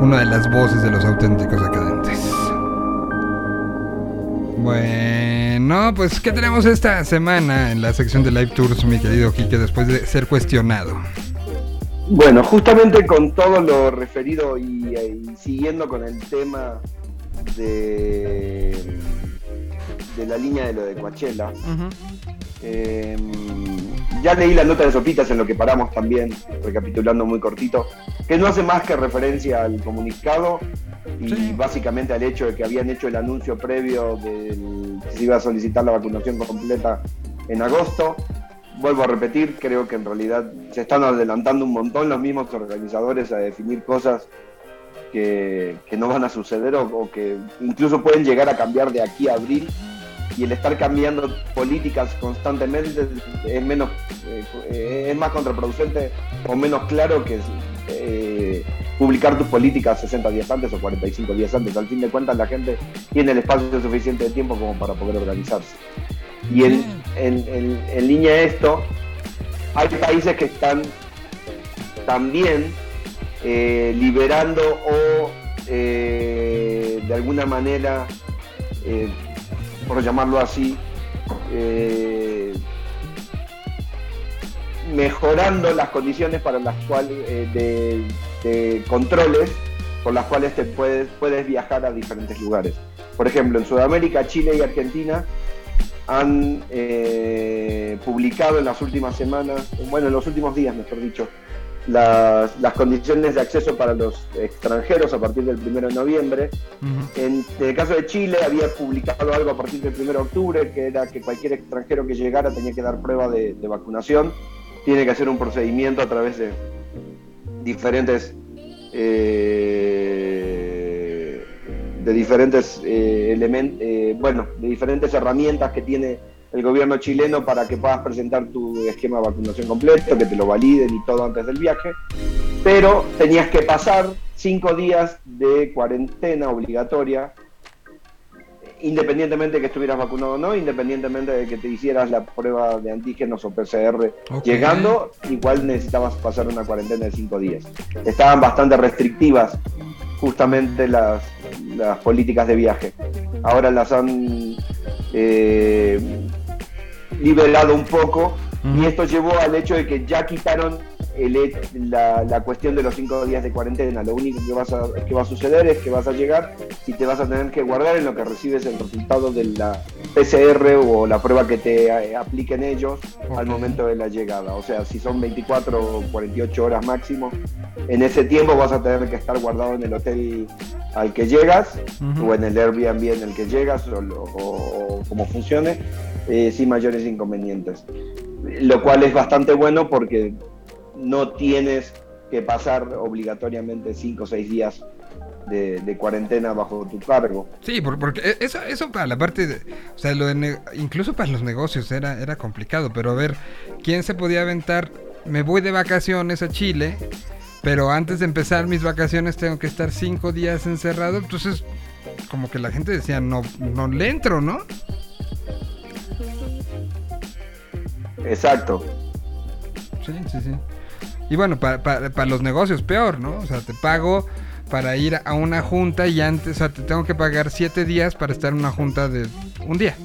una de las voces de los auténticos decadentes. Bueno, pues ¿qué tenemos esta semana en la sección de Live Tours, mi querido Quique, después de ser cuestionado? Bueno, justamente con todo lo referido y, y siguiendo con el tema de, de la línea de lo de Coachella, eh, ya leí la nota de Sopitas en lo que paramos también, recapitulando muy cortito, que no hace más que referencia al comunicado y Sí. básicamente al hecho de que habían hecho el anuncio previo de que se iba a solicitar la vacunación completa en agosto. Vuelvo a repetir, creo que en realidad se están adelantando un montón los mismos organizadores a definir cosas que, que no van a suceder o, o que incluso pueden llegar a cambiar de aquí a abril y el estar cambiando políticas constantemente es menos eh, eh, es más contraproducente o menos claro que eh, publicar tus políticas 60 días antes o 45 días antes. Al fin de cuentas la gente tiene el espacio suficiente de tiempo como para poder organizarse. Y en, en, en- en línea de esto, hay países que están también eh, liberando o eh, de alguna manera, por llamarlo así, mejorando las condiciones para las cuales eh, de, de controles por las cuales te puedes, puedes viajar a diferentes lugares. Por ejemplo, en Sudamérica, Chile y Argentina han eh, publicado en las últimas semanas, bueno, en los últimos días, mejor dicho, las, las condiciones de acceso para los extranjeros a partir del 1 de noviembre. En, en el caso de Chile había publicado algo a partir del 1 de octubre, que era que cualquier extranjero que llegara tenía que dar prueba de, de vacunación, tiene que hacer un procedimiento a través de diferentes eh, de diferentes elementos, bueno, de diferentes herramientas que tiene el gobierno chileno para que puedas presentar tu esquema de vacunación completo, que te lo validen y todo antes del viaje. Pero tenías que pasar cinco días de cuarentena obligatoria, independientemente de que estuvieras vacunado o no, independientemente de que te hicieras la prueba de antígenos o PCR llegando, igual necesitabas pasar una cuarentena de cinco días. Estaban bastante restrictivas justamente las, las políticas de viaje. Ahora las han eh, liberado un poco y esto llevó al hecho de que ya quitaron el he- la, la cuestión de los cinco días de cuarentena. Lo único que, vas a, que va a suceder es que vas a llegar y te vas a tener que guardar en lo que recibes el resultado de la PCR o la prueba que te eh, apliquen ellos al Ok. momento de la llegada. O sea, si son 24 o 48 horas máximo, en ese tiempo vas a tener que estar guardado en el hotel al que llegas o en el Airbnb en el que llegas o, lo- o- o como funcione, eh, sin mayores inconvenientes. Lo cual es bastante bueno porque no tienes que pasar obligatoriamente 5 o 6 días de, de cuarentena bajo tu cargo. Sí, por- porque e- eso, eso para la parte de, o sea, lo de ne- incluso para los negocios era, era complicado, pero a ver, ¿quién se podía aventar? Me voy de vacaciones a Chile, pero antes de empezar mis vacaciones tengo que estar cinco días encerrado, entonces como que la gente decía, no, no le entro, ¿no? Exacto. Sí, sí, sí. Y bueno, para, para, para los negocios peor, ¿no? O sea, te pago para ir a una junta y antes, o sea, te tengo que pagar siete días para estar en una junta de un día.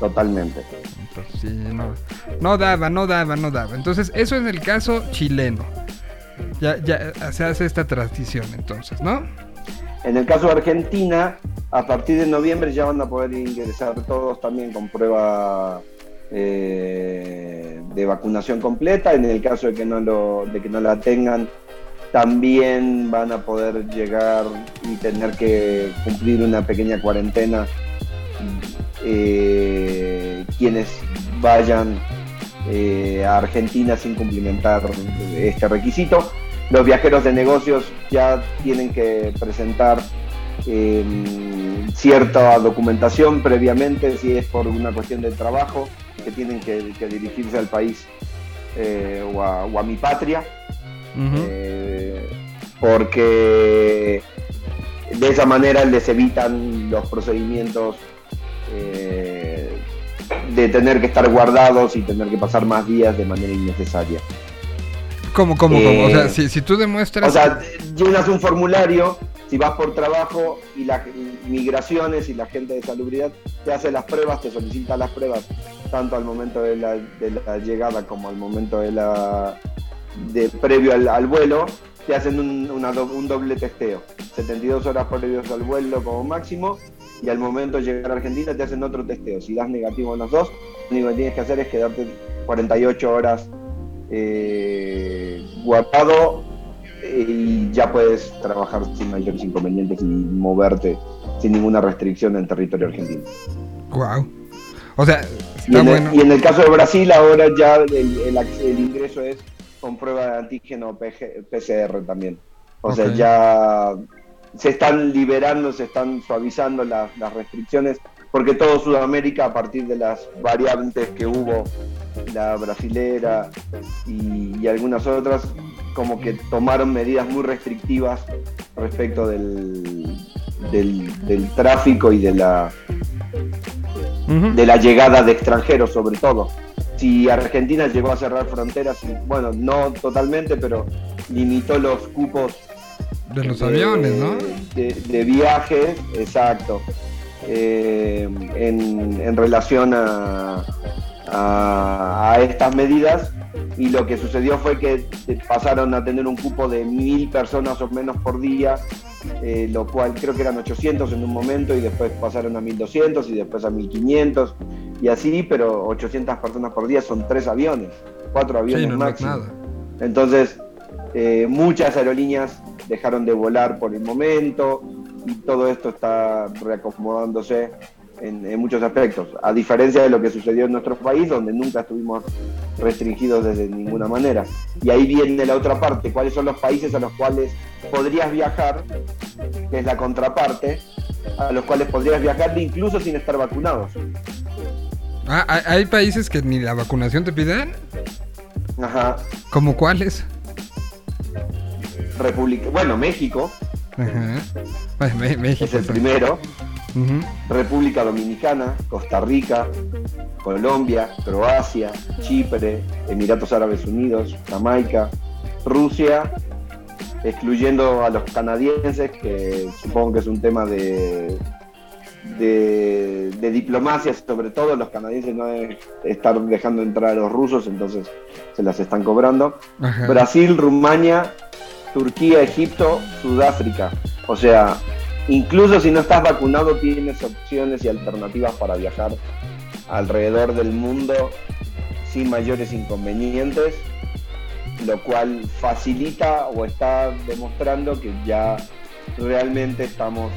Totalmente. Entonces, sí, no, no daba, no daba, no daba. Entonces, eso es el caso chileno. Ya, ya se hace esta transición, entonces, ¿no? En el caso de Argentina, a partir de noviembre ya van a poder ingresar todos también con prueba eh, de vacunación completa. En el caso de que no lo, de que no la tengan, también van a poder llegar y tener que cumplir una pequeña cuarentena eh, quienes vayan eh, a Argentina sin cumplimentar este requisito. Los viajeros de negocios ya tienen que presentar eh, cierta documentación previamente, si es por una cuestión de trabajo, que tienen que, que dirigirse al país eh, o, a, o, a, mi patria, eh, porque de esa manera les evitan los procedimientos eh, de tener que estar guardados y tener que pasar más días de manera innecesaria. ¿Cómo, cómo, cómo? O sea, si, si tú demuestras... O sea, llenas un formulario, si vas por trabajo y las migraciones y la gente de salubridad te hace las pruebas, te solicita las pruebas, tanto al momento de la, de la llegada como al momento de la de previo al, vuelo, te hacen un, una un doble testeo. 72 horas previos al vuelo como máximo y al momento de llegar a Argentina te hacen otro testeo. Si das negativo en los dos, lo único que tienes que hacer es quedarte 48 horas eh, guardado eh, y ya puedes trabajar sin mayores inconvenientes y moverte sin ninguna restricción en territorio argentino. Wow. O sea, Y en, bueno. el, y en el caso de Brasil ahora ya el, el ac- el ingreso es con prueba de antígeno PG PCR también. O sea, ya se están liberando, se están suavizando las, las restricciones, porque todo Sudamérica, a partir de las variantes que hubo, la brasilera y, y algunas otras, como que tomaron medidas muy restrictivas respecto del, del, del tráfico y de la, de la llegada de extranjeros sobre todo. Si Argentina llegó a cerrar fronteras, bueno, no totalmente, pero limitó los cupos De los de- aviones, ¿no? De, de viajes, exacto, eh, en, en relación a, a- a estas medidas. Y lo que sucedió fue que pasaron a tener un cupo de mil personas o menos por día, eh, lo cual creo que eran 800 en un momento y después pasaron a 1200 y después a 1500 y así, pero 800 personas por día son tres aviones, cuatro aviones Sí, no, máximo. nada. Entonces, eh, muchas aerolíneas dejaron de volar por el momento y todo esto está reacomodándose en, en muchos aspectos, a diferencia de lo que sucedió en nuestro país, donde nunca estuvimos restringidos desde ninguna manera. Y ahí viene la otra parte, cuáles son los países a los cuales podrías viajar, que es la contraparte, a los cuales podrías viajar incluso sin estar vacunados. Ah, ¿hay- ¿hay países que ni la vacunación te piden? Ajá. ¿Como cuáles? República, bueno, México Ajá. Bueno, México. es el está- República Dominicana, Costa Rica, Colombia, Croacia, Chipre, Emiratos Árabes Unidos, Jamaica, Rusia, excluyendo a los canadienses, que supongo que es un tema de, de, de diplomacia, sobre todo los canadienses no deben estar dejando entrar a los rusos, entonces se las están cobrando. Ajá. Brasil, Rumania, Turquía, Egipto, Sudáfrica. O sea, incluso si no estás vacunado, tienes opciones y alternativas para viajar alrededor del mundo sin mayores inconvenientes, lo cual facilita o está demostrando que ya realmente estamos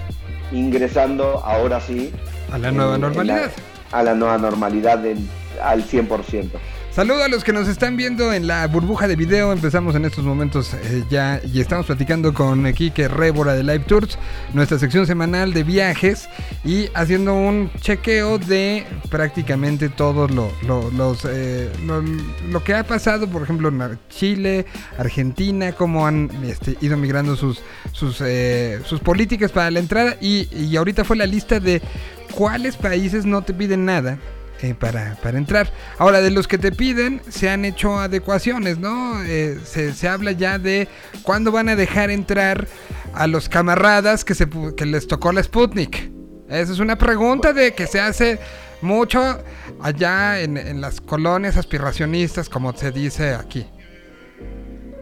ingresando, ahora sí, A la nueva en- en normalidad. la- a la nueva normalidad del- al 100%. Saludos a los que nos están viendo en la burbuja de video. Empezamos en estos momentos eh, ya y estamos platicando con Kike Révora de Live Tours, nuestra sección semanal de viajes y haciendo un chequeo de prácticamente todos lo, lo- eh, lo, lo que ha pasado, por ejemplo, en Chile, Argentina, cómo han este, ido migrando sus, sus, eh, sus políticas para la entrada y, y ahorita fue la lista de cuáles países no te piden nada eh, para, para entrar. Ahora, de los que te piden, se han hecho adecuaciones, ¿no? Eh, se, se habla ya de cuándo van a dejar entrar a los camaradas que, se, que les tocó la Sputnik. Esa es una pregunta de que se hace mucho allá en, en las colonias aspiracionistas, como se dice aquí.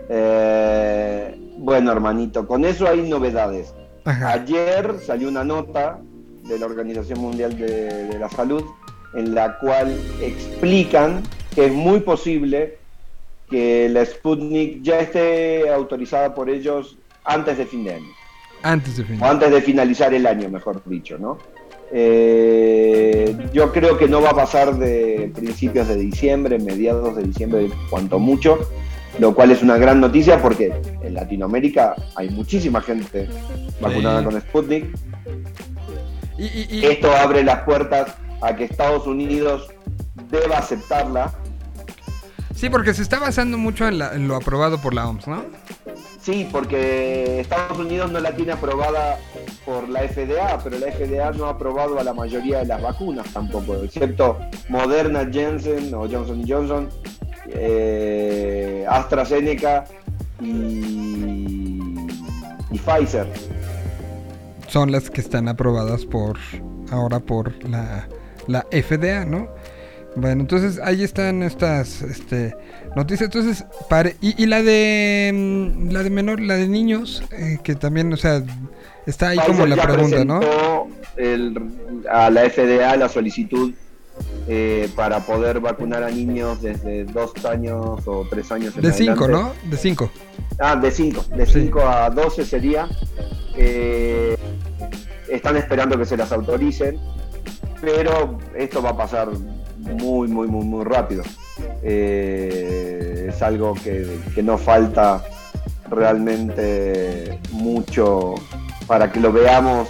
Eh, bueno, hermanito, con eso hay novedades. Ajá. Ayer salió una nota de la Organización Mundial de, de la Salud en la cual explican que es muy posible que la Sputnik ya esté autorizada por ellos antes de fin de año, Antes de o antes de finalizar el año, mejor dicho, ¿no? Eh, yo creo que no va a pasar de principios de diciembre, mediados de diciembre, cuanto mucho, lo cual es una gran noticia porque en Latinoamérica hay muchísima gente vacunada Sí. con Sputnik. Y, y- y- Esto abre las puertas a que Estados Unidos deba aceptarla. sí, porque se está basando mucho en, la- en lo aprobado por la OMS, ¿no? Sí, porque Estados Unidos no la tiene aprobada por la FDA, pero la FDA no ha aprobado a la mayoría de las vacunas tampoco, excepto Moderna, Janssen o Johnson Johnson, eh, AstraZeneca y, y Pfizer. Son las que están aprobadas por ahora por la, la FDA, ¿no? Bueno, entonces ahí están estas este, noticias. Entonces, pare, y, y la de mm, la de menor, la de niños, eh, que también, o sea, está ahí como la pregunta, ¿no? el- a la FDA la solicitud eh, para poder vacunar a niños desde dos años o tres años en De 5, adelante. ¿no? De 5. Ah, de 5, de Sí. 5 a 12 sería. Eh, están esperando que se las autoricen, pero esto va a pasar muy, muy, muy, muy rápido. Eh, es algo que, que no falta realmente mucho para que lo veamos.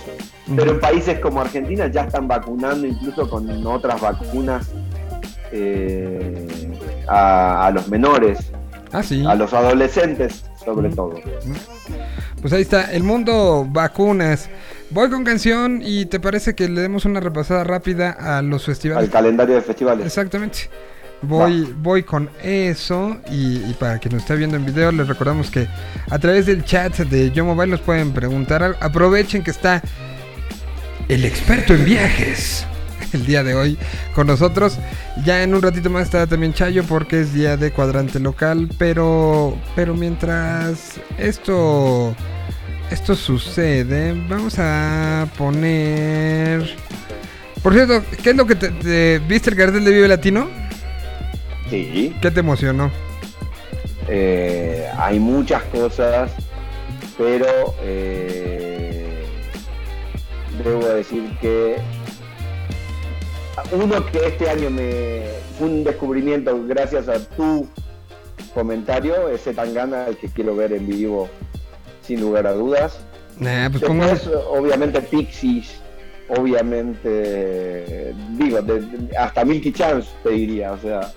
Pero en países como Argentina ya están vacunando incluso con otras vacunas eh, a, a los menores, Ah, sí. a los adolescentes sobre todo. Pues ahí está, el mundo vacunas. Voy con canción y te parece que le demos una repasada rápida a los Al festivales. calendario de festivales. Exactamente. Voy, voy con eso y, y para quien nos está viendo en video les recordamos que a través del chat de Yo Mobile nos pueden preguntar. Aprovechen que está el experto en viajes el día de hoy con nosotros. Ya en un ratito más estará también Chayo porque es día de cuadrante local, pero pero mientras esto esto sucede, vamos a poner Por cierto, ¿qué es lo que te, te- viste el cartel de Vive Latino? Sí. ¿Qué te emocionó? Eh, hay muchas cosas, pero eh, debo decir que uno que este año me fue un descubrimiento gracias a tu comentario, ese Tangana, el que quiero ver en vivo sin lugar a dudas. Nah, pues Después, obviamente, Pixies, obviamente, digo, de- de- hasta Milky Chance te diría, o sea,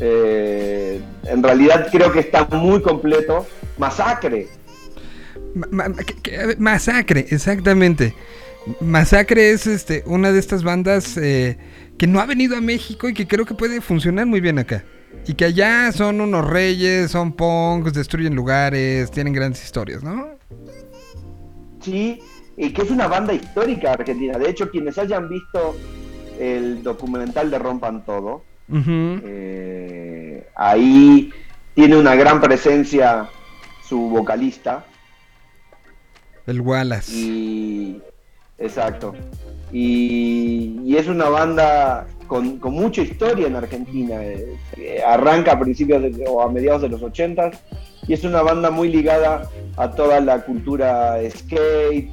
eh, en realidad creo que está muy completo. Masacre, Ma- ma- Masacre, exactamente. Masacre es este una de estas bandas eh, que no ha venido a México y que creo que puede funcionar muy bien acá. Y que allá son unos reyes, son punks, destruyen lugares, tienen grandes historias, ¿no? sí, y que es una banda histórica argentina. De hecho, quienes hayan visto el documental de Rompan Todo, eh, ahí tiene una gran presencia su vocalista, El Wallace. Y. Exacto. Y, y es una banda con, con mucha historia en Argentina. eh, que arranca a principios de- o a mediados de los 80 y es una banda muy ligada a toda la cultura skate,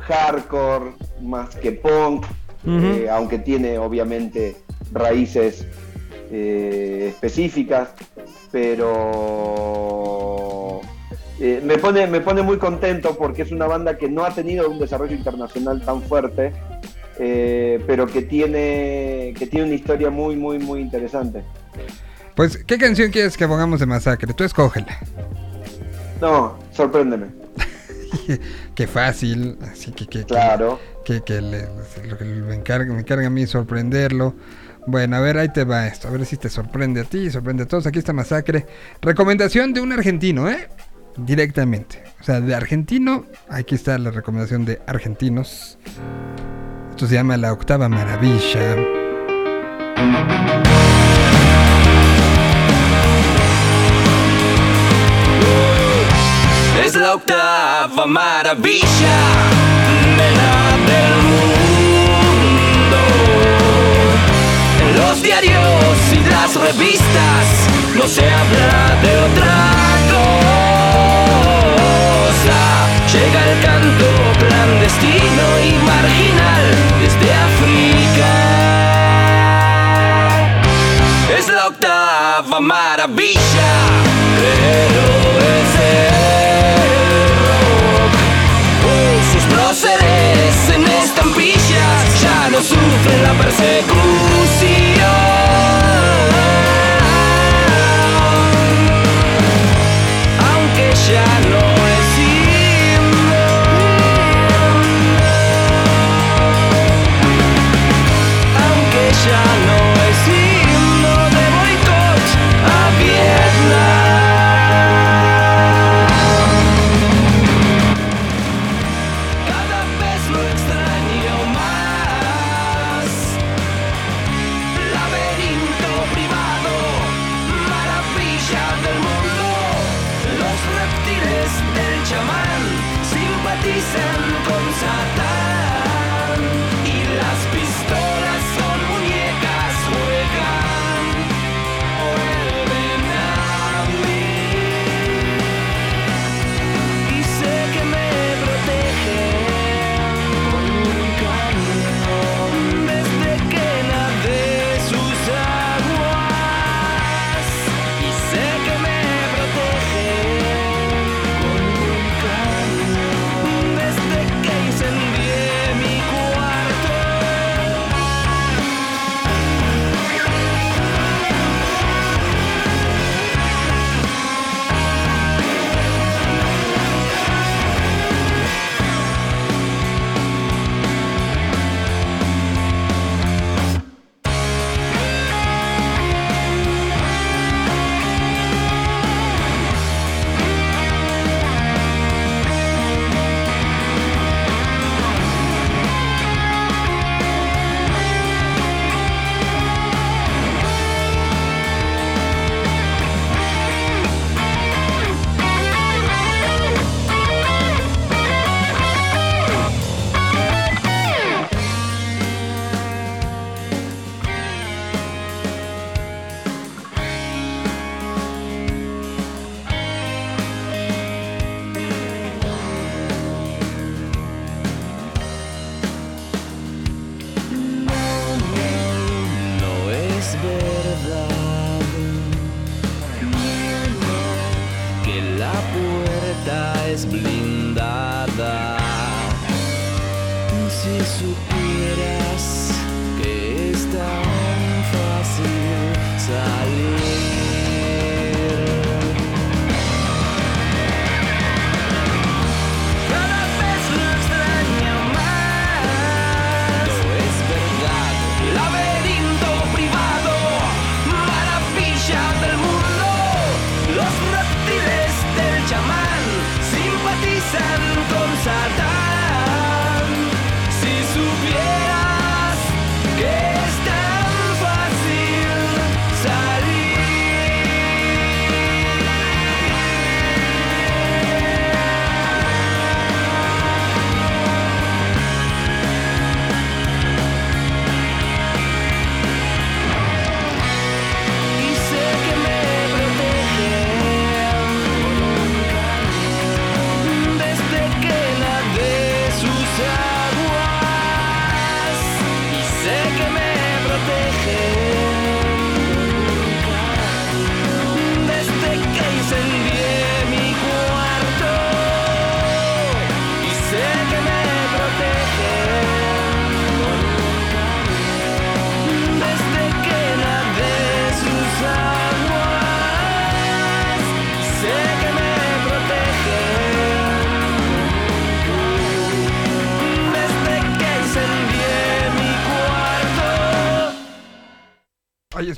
hardcore, más que punk, eh, aunque tiene obviamente raíces eh, específicas, pero eh, me, pone, me pone muy contento porque es una banda que no ha tenido un desarrollo internacional tan fuerte, eh, pero que tiene, que tiene una historia muy, muy, muy interesante. Pues, ¿qué canción quieres que pongamos de Masacre? Tú escógela. No, sorpréndeme, Qué fácil. Así que, claro. que, que le- me encarga, me encarga a mí sorprenderlo. Bueno, a ver, ahí te va esto. A ver si te sorprende a ti sorprende a todos. Aquí está Masacre. Recomendación de un argentino, ¿eh? Directamente. O sea, de argentino. Aquí está la recomendación de argentinos. Esto se llama La Octava Maravilla. Es la octava maravilla de la del mundo. En los diarios y las revistas no se habla de otra cosa. Llega el canto clandestino y marginal desde África. Es la octava maravilla, pero es el rock. Sus próceres en estampillas ya no sufren la persecución.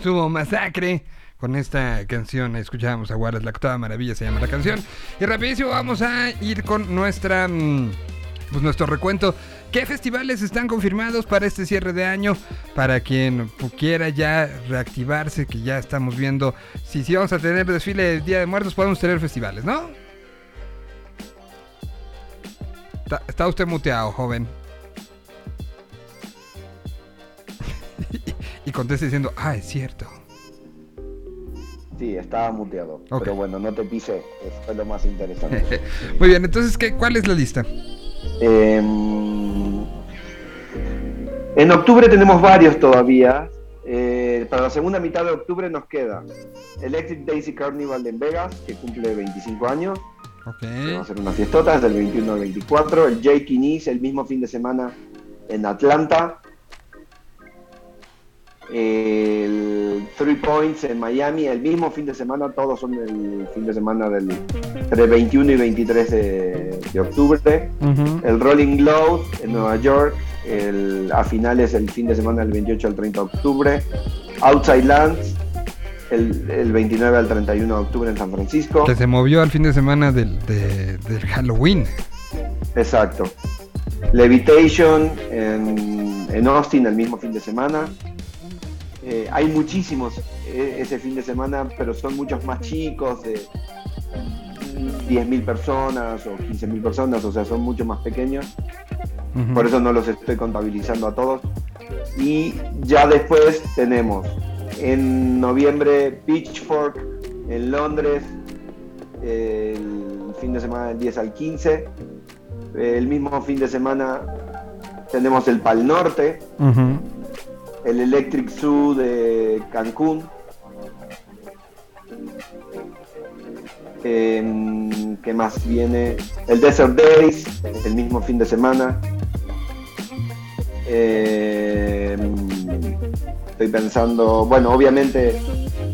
Estuvo Masacre con esta canción. Escuchábamos a Juárez, la octava maravilla se llama la canción. Y rapidísimo vamos a ir con nuestra... mm, Pues nuestro recuento. ¿Qué festivales están confirmados para este cierre de año? Para quien quiera ya reactivarse, que ya estamos viendo si, si vamos a tener desfile de Día de Muertos, podemos tener festivales, ¿no? Está usted muteado, joven. Y contesta diciendo, ah, es cierto. Sí, estaba muteado. Pero bueno, no te pise. Eso fue lo más interesante. Muy bien, entonces, ¿qué, ¿cuál es la lista? Em, en octubre tenemos varios todavía. Eh, para la segunda mitad de octubre nos queda Electric Daisy Carnival en Vegas, que cumple 25 años. Ok. que Va a ser una fiestota desde el 21 al 24. El Jake Inise el mismo fin de semana en Atlanta. El Three Points en Miami el mismo fin de semana. Todos son el fin de semana del entre 21 y 23 de, de octubre. El Rolling Loud en Nueva York. El, a finales el fin de semana del 28 al 30 de octubre. Outside Lands el, el 29 al 31 de octubre en San Francisco. Que se movió al fin de semana del, de- del Halloween. Exacto. Levitation en, en Austin el mismo fin de semana. Eh, hay muchísimos eh, ese fin de semana, pero son muchos más chicos. de- 10.000 personas o 15.000 personas, o sea, son mucho más pequeños. Por eso no los estoy contabilizando a todos. Y ya después tenemos en noviembre Pitchfork en Londres, el fin de semana del 10 al 15. El mismo fin de semana tenemos el Pal Norte. El Electric Zoo de Cancún. Em, ¿Qué más viene? El Desert Days, el mismo fin de semana. Em, estoy pensando, bueno, obviamente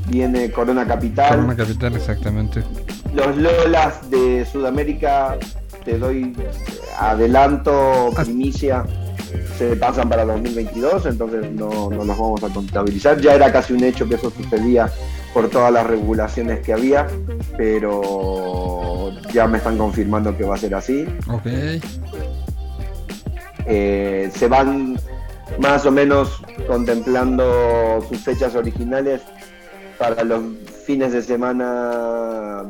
viene Corona Capital. Corona Capital, exactamente. Los Lolas de Sudamérica, te doy adelanto, primicia, se pasan para 2022, entonces no, no los vamos a contabilizar. Ya era casi un hecho que eso sucedía por todas las regulaciones que había, pero ya me están confirmando que va a ser así. Ok. Eh, se van más o menos contemplando sus fechas originales para los fines de semana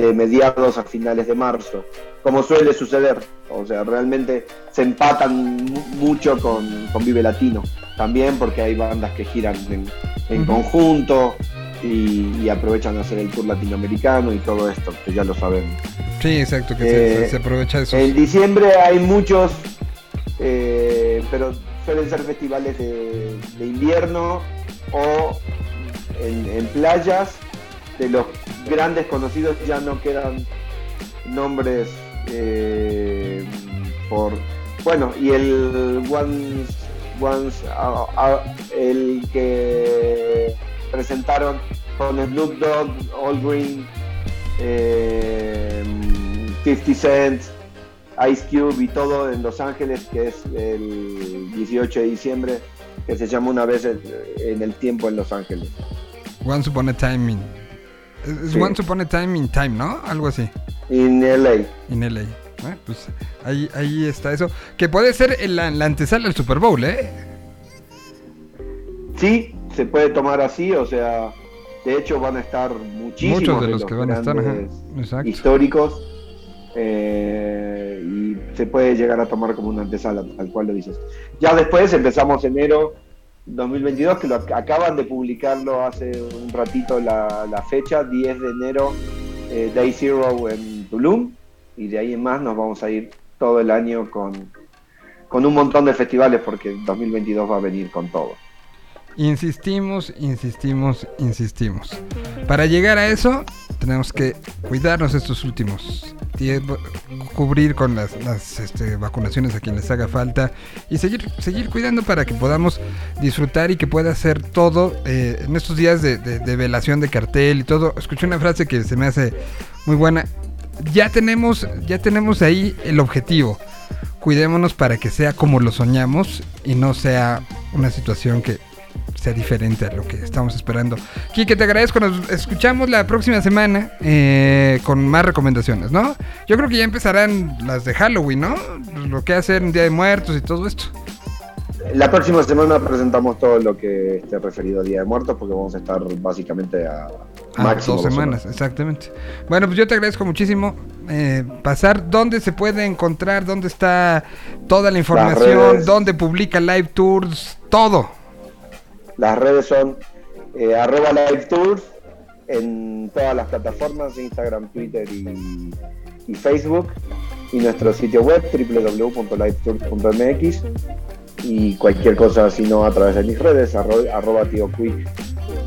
de mediados a finales de marzo, como suele suceder. O sea, realmente se empatan mu- mucho con, con Vive Latino, también porque hay bandas que giran en, en conjunto y, y aprovechan de hacer el tour latinoamericano y todo esto, que ya lo sabemos. Sí, exacto, que se, Eh, se- se aprovecha de esos. En diciembre hay muchos, eh, pero suelen ser festivales de, de invierno o en, en playas. De los grandes conocidos ya no quedan nombres eh, por... Bueno, y el Once, Once, el que presentaron con Snoop Dogg, All Green, eh, 50 Cent, Ice Cube y todo en Los Ángeles, que es el 18 de diciembre, que se llama una vez en, en el tiempo en Los Ángeles. Once Upon a Time in... Es Sí. Once Upon a Time in Time, ¿no? Algo así. En LA. En LA. ¿eh? Pues ahí, ahí está eso. Que puede ser la, la antesala del Super Bowl, ¿eh? Sí, se puede tomar así, o sea, de hecho van a estar muchísimos Muchos de los que van a estar, Exacto. históricos eh, y se puede llegar a tomar como una antesala, tal cual lo dices. Ya después empezamos enero 2022, que lo ac- acaban de publicarlo hace un ratito la, la fecha, 10 de enero, eh, Day Zero en Tulum, y de ahí en más nos vamos a ir todo el año con, con un montón de festivales, porque 2022 va a venir con todo. Insistimos, insistimos, insistimos. Para llegar a eso, tenemos que cuidarnos estos últimos cubrir con las, las, este, vacunaciones a quien les haga falta y seguir, seguir cuidando para que podamos disfrutar y que pueda ser todo eh, en estos días de- de velación de cartel y todo. Escuché una frase que se me hace muy buena. Ya tenemos, ya tenemos ahí el objetivo. Cuidémonos para que sea como lo soñamos y no sea una situación que sea diferente a lo que estamos esperando. Kike, te agradezco. Nos escuchamos la próxima semana eh, con más recomendaciones, ¿no? Yo creo que ya empezarán las de Halloween, ¿no? Lo que hacer en Día de Muertos y todo esto. La próxima semana presentamos todo lo que esté referido a Día de Muertos, porque vamos a estar básicamente a Ah, máximo dos semanas, exactamente. Bueno, pues yo te agradezco muchísimo eh, pasar dónde se puede encontrar, dónde está toda la información, dónde publica live tours, todo. Las redes son eh, arroba live tours en todas las plataformas, Instagram, Twitter y, Facebook. Y nuestro sitio web www.livetours.mx y cualquier cosa si no a través de mis redes, arro- arroba tío Quick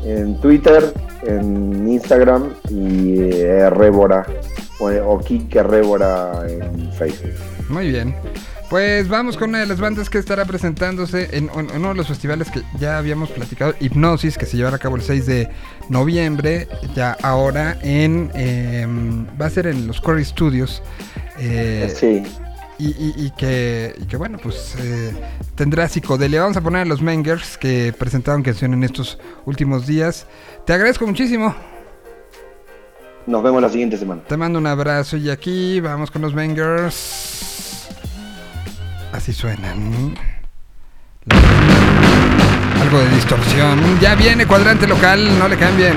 en Twitter, en Instagram y eh, Révora o, o Kike Révora en Facebook. Muy bien. Pues vamos con una de las bandas que estará presentándose en, en uno de los festivales que ya habíamos platicado, Hipnosis, que se llevará a cabo el 6 de noviembre, ya ahora en... em, va a ser en los Corey Studios. eh, Sí. y, y- y que, y que, bueno, pues eh, tendrá psicodelia. Vamos a poner a los Mengers que presentaron canción en estos últimos días. Te agradezco muchísimo. Nos vemos la siguiente semana. Te mando un abrazo y aquí vamos con los Mengers. Así suenan. Algo de distorsión. Ya viene cuadrante local, no le cambien.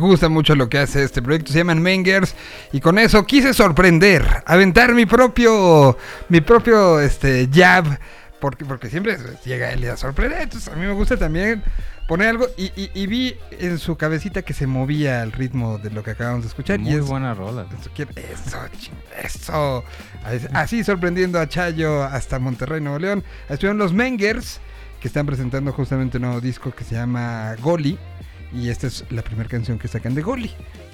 Gusta mucho lo que hace este proyecto. Se llaman Mengers. Y con eso quise sorprender. Aventar mi propio. Mi propio este, jab. Porque, porque siempre llega él y a sorprender. Entonces a mí me gusta también poner algo. Y, y- y vi en su cabecita que se movía al ritmo de lo que acabamos de escuchar. Muy y es, buena rola. eso, quiere- eso, eso. Así- Así sorprendiendo a Chayo hasta Monterrey, Nuevo León. Estuvieron los Mengers, que están presentando justamente un nuevo disco que se llama Goli. Y esta es la primera canción que sacan de Goli.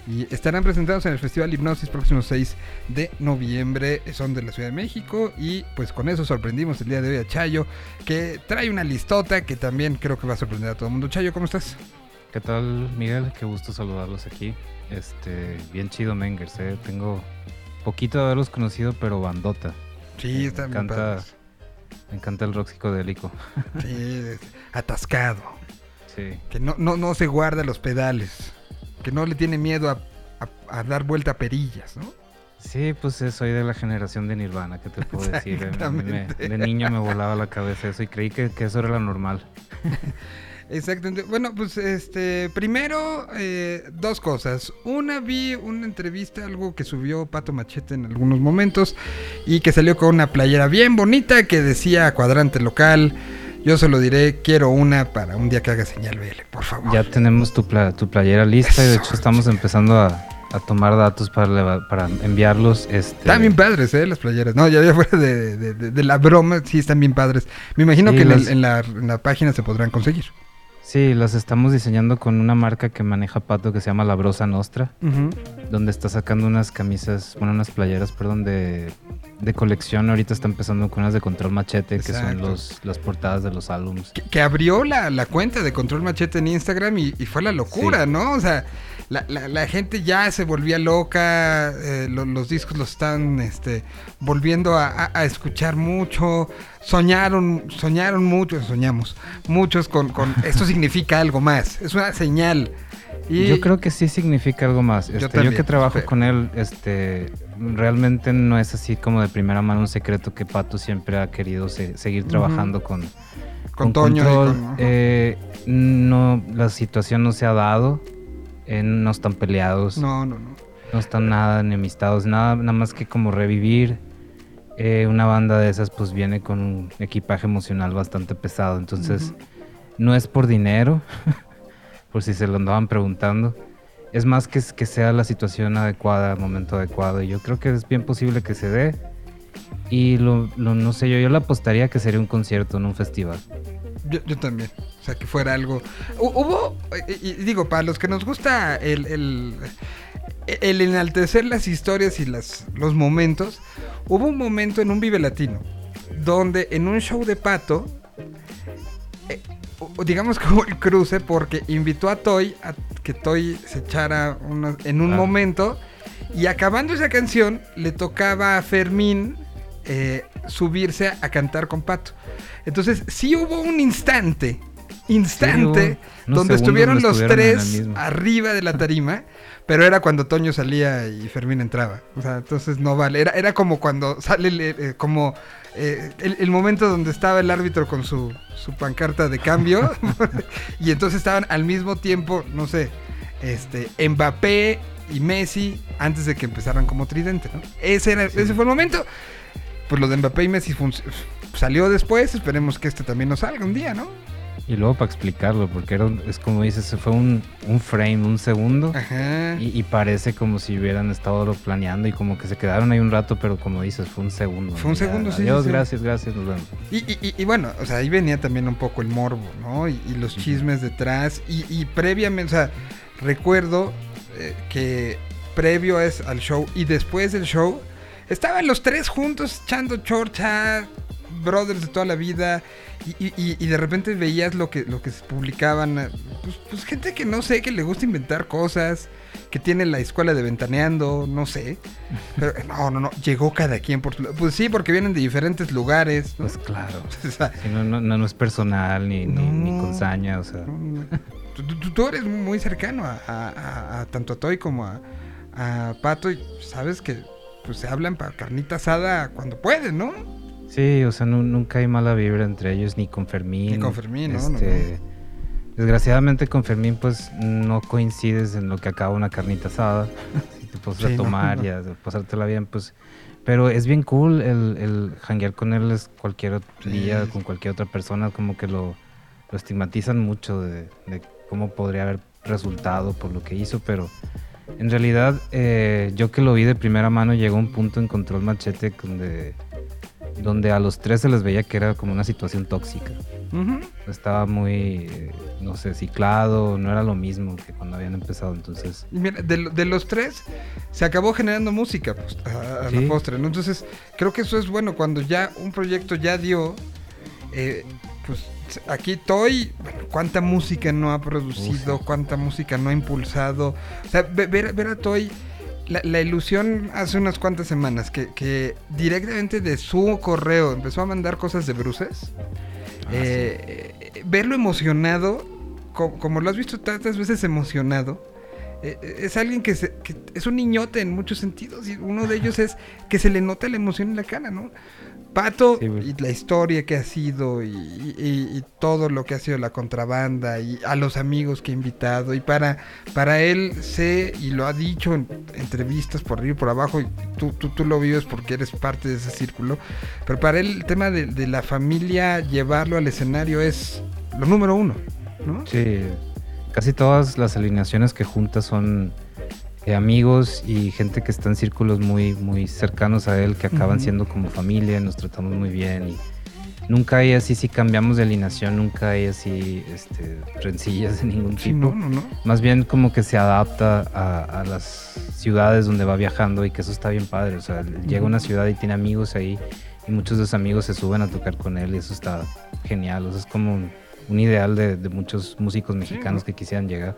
Y estarán presentados en el Festival Hipnosis próximo 6 de noviembre. Son de la Ciudad de México. Y pues con eso sorprendimos el día de hoy a Chayo, que trae una listota que también creo que va a sorprender a todo el mundo. Chayo, ¿cómo estás? ¿Qué tal, Miguel? Qué gusto saludarlos aquí. Este, bien chido Mengers, eh. Tengo poquito de haberlos conocido, pero bandota. Sí, está me encanta, me encanta el rock psicodélico. Sí, atascado. Sí. Que no, no, no se guarda los pedales. Que no le tiene miedo a, a- a dar vuelta a perillas, ¿no? Sí, pues eh, soy de la generación de Nirvana, ¿qué te puedo decir? Me- de niño me volaba la cabeza eso y creí que, que eso era lo normal. Exactamente. Bueno, pues este, primero, eh, dos cosas. Una, vi una entrevista, algo que subió Pato Machete en algunos momentos y que salió con una playera bien bonita que decía cuadrante local. Yo se lo diré, quiero una para un día que haga señal BL, por favor. Ya tenemos tu, pla- tu playera lista y de hecho estamos empezando a, a tomar datos para, para enviarlos. Este, Están bien padres, ¿eh? Las playeras. No, ya, fuera de, de- de- de la broma, sí están bien padres. Me imagino Sí, que las- en la, en la página se podrán conseguir. Sí, las estamos diseñando con una marca que maneja Pato que se llama La Brosa Nostra, donde está sacando unas camisas, bueno, unas playeras, perdón, de, de colección. Ahorita está empezando con unas de Control Machete, que son los, las portadas de los álbums. Que, que abrió la, la cuenta de Control Machete en Instagram y, y fue la locura, Sí. ¿no? O sea, la, la- la gente ya se volvía loca, eh, lo- los discos los están este, volviendo a, a- a escuchar mucho, soñaron, soñaron mucho, soñamos, muchos con, con esto significa algo más, es una señal. Y Yo creo que sí significa algo más. Este, yo, también, que trabajo con él, este, realmente no es así como de primera mano un secreto que Pato siempre ha querido se- seguir trabajando con, con Toño Control. con-. Eh, no, la situación no se ha dado. eh, no están peleados. no, no, no. No están nada enemistados, nada, nada más que como revivir. Eh, una banda de esas pues viene con un equipaje emocional bastante pesado, entonces no es por dinero, por si se lo andaban preguntando. Es más que, que sea la situación adecuada, momento adecuado, y yo creo que es bien posible que se dé. Y lo, no sé, yo, yo le apostaría que sería un concierto, no un festival. Yo, yo también. O sea, que fuera algo. Hu- Hubo, digo, para los que nos gusta el, el, el enaltecer las historias y las, los momentos, hubo un momento en un Vive Latino donde en un show de pato, eh, digamos como el cruce, porque invitó a Toy a que Toy se echara unos- en un Ah. momento y acabando esa canción le tocaba a Fermín eh, subirse a, a cantar con Pato. Entonces sí hubo un instante, instante, donde estuvieron los tres arriba de la tarima, pero era cuando Toño salía y Fermín entraba. O sea, entonces no vale. Era, era como cuando sale, el- eh, como eh, el, el momento donde estaba el árbitro con su, su pancarta de cambio, y entonces estaban al mismo tiempo, no sé, este, Mbappé y Messi antes de que empezaran como tridente, ¿no? Ese, era, ese fue el momento. Pues lo de Mbappé y Messi salió después, esperemos que este también nos salga un día, ¿no? Y luego para explicarlo, porque era, un- es como dices, fue un, un frame, un segundo. Ajá. Y, y parece como si hubieran estado lo planeando y como que se quedaron ahí un rato, pero como dices, fue un segundo. Fue un Ya, segundo, sí, Adiós, sí, sí. gracias, gracias, nos vemos. Y, y- y- bueno, o sea, ahí venía también un poco el morbo, ¿no? Y, los chismes detrás. Y, y previamente, o sea, recuerdo eh, que previo es al show y después del show, estaban los tres juntos echando chorcha, brothers de toda la vida. Y, y- de repente veías lo que, lo que se publicaban. eh, Pues, pues gente que no sé, que le gusta inventar cosas, que tiene la escuela de ventaneando, no sé. Pero no, no, no, llegó cada quien por su lado. Pues sí, porque vienen de diferentes lugares, ¿no? Pues claro. O sea, Sí, no, no, no, es personal ni, ni, ni con saña, o sea. Tú, tú- tú eres muy cercano a, a- a- a tanto a Toy como a, a Pato y sabes que pues se hablan para carnita asada cuando pueden, ¿no? Sí, o sea, nu- nunca hay mala vibra entre ellos, ni con Fermín. Ni con Fermín, no, no, este, Desgraciadamente con Fermín pues no coincides en lo que acaba una carnita asada. si te pones Sí, a no, tomar no. y a pasártela bien, pues... Pero es bien cool el, el janguear con él es cualquier otro Sí. día, con cualquier otra persona, como que lo, lo estigmatizan mucho de, de cómo podría haber resultado por lo que hizo, pero en realidad eh, yo que lo vi de primera mano llegó a un punto en Control Machete donde, donde a los tres se les veía que era como una situación tóxica. Estaba muy, no sé, ciclado, no era lo mismo que cuando habían empezado, entonces... Mira, de, de los tres se acabó generando música pues, a, a Sí. la postre, ¿no? Entonces, creo que eso es bueno cuando ya un proyecto ya dio, eh, pues aquí Toy, bueno, cuánta música no ha producido, cuánta música no ha impulsado. O sea, ve- ver, ver a Toy, la, la ilusión hace unas cuantas semanas que, que directamente de su correo empezó a mandar cosas de bruces. Ah, Eh, eh, verlo emocionado, co- como, lo has visto tantas veces emocionado, eh, es alguien que, se- que es un niñote en muchos sentidos y uno de ellos es que se le nota la emoción en la cara, ¿no? Pato Sí, y la historia que ha sido y, y- y todo lo que ha sido la contrabanda y a los amigos que ha invitado y para, para él sé y lo ha dicho en entrevistas por arriba y por abajo y tú, tú, tú lo vives porque eres parte de ese círculo pero para él el tema de, de la familia llevarlo al escenario es lo número uno ¿no? Sí, casi todas las alineaciones que juntas son amigos y gente que está en círculos muy, muy cercanos a él, que acaban siendo como familia, nos tratamos muy bien y nunca hay así, si cambiamos de alineación, nunca hay así este, rencillas de ningún tipo. no, no, no. Más bien como que se adapta a, a las ciudades donde va viajando y que eso está bien padre. O sea, llega a una ciudad y tiene amigos ahí y muchos de sus amigos se suben a tocar con él y eso está genial. O sea, es como un, un ideal de, de muchos músicos mexicanos ¿no? que quisieran llegar.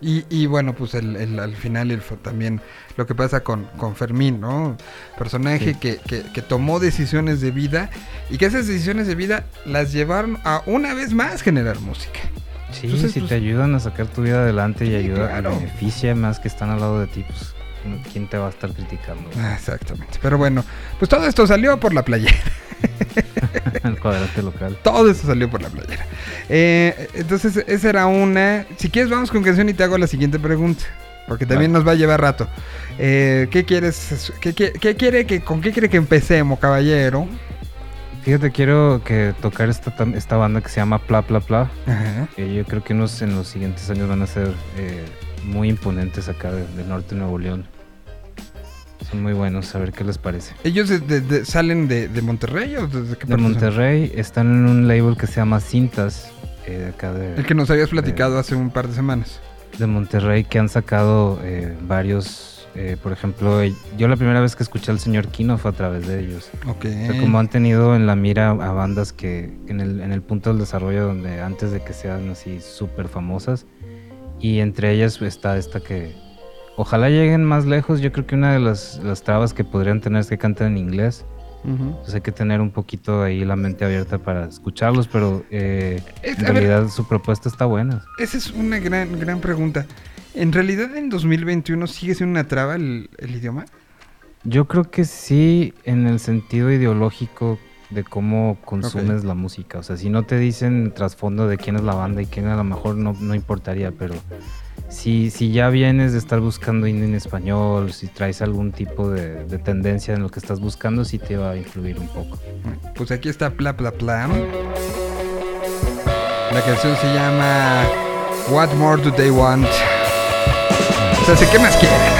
Y, y bueno, pues el, el- al final el, también lo que pasa con, con Fermín, ¿no? Personaje Sí. que, que- que tomó decisiones de vida y que esas decisiones de vida las llevaron a una vez más generar música. Sí, Entonces, si pues- te ayudan a sacar tu vida adelante y Sí, ayuda claro. beneficia más que están al lado de ti, pues ¿quién te va a estar criticando? Ah, Exactamente. Pero bueno, pues todo esto salió por la playera. El cuadrante local. Todo esto salió por la playera. Eh, entonces, esa era una. Si quieres, vamos con canción y te hago la siguiente pregunta. Porque también Vale. nos va a llevar rato. Eh, ¿Qué quieres? ¿Qué, qué- qué quiere que, ¿Con qué quiere que empecemos, caballero? Fíjate, quiero que tocar esta, banda que se llama Pla Pla Pla. Ajá. que yo creo que unos en los siguientes años van a ser eh, muy imponentes acá de- del norte de Nuevo León. Son muy buenos, a ver qué les parece. ¿Ellos de- de- de- salen de, Monterrey o desde qué De son? Monterrey están en un label que se llama Cintas, eh, de acá de, El que nos habías platicado hace un par de semanas. de Monterrey, que han sacado eh, varios, eh, por ejemplo, yo la primera vez que escuché al señor Kino fue a través de ellos. Ok. O sea, como han tenido en la mira a bandas que en el, en el punto del desarrollo donde antes de que sean así súper famosas y entre ellas está esta que ojalá lleguen más lejos. Yo creo que una de las, las trabas que podrían tener es que cantan en inglés. Ujú. Entonces hay que tener un poquito ahí la mente abierta para escucharlos, pero eh, Es- en ver, realidad su propuesta está buena. Esa es una gran, gran pregunta. ¿En realidad en 2021 sigue siendo una traba el, el idioma? Yo creo que sí en el sentido ideológico de cómo consumes la música. O sea, si no te dicen trasfondo de quién es la banda y quién a lo mejor no, no importaría, pero si, si ya vienes de estar buscando indie en español, si traes algún tipo de, de tendencia en lo que estás buscando, sí te va a influir un poco. Pues aquí está Pla Pla Pla. La canción se llama What More Do They Want? O sea, ¿sí, ¿qué más quieren?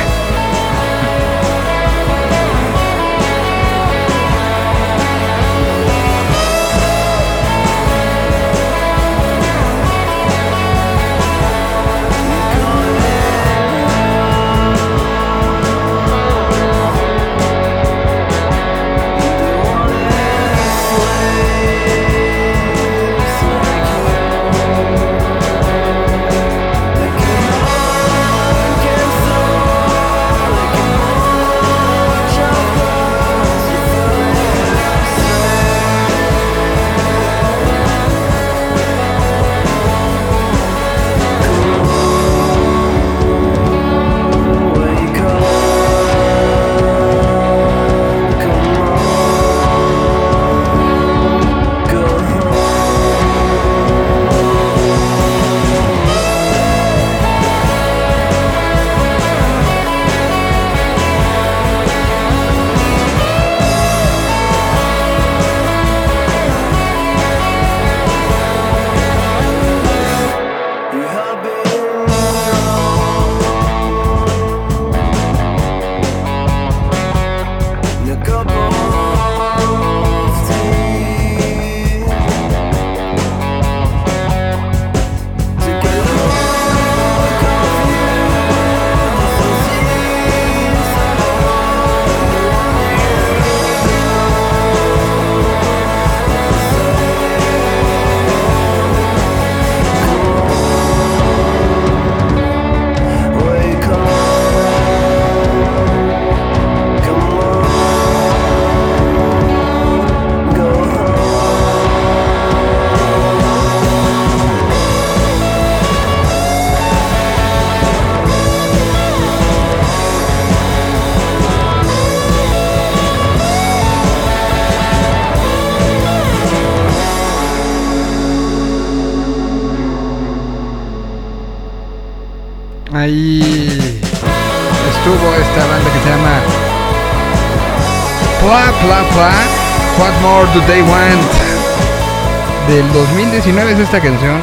2019 es esta canción.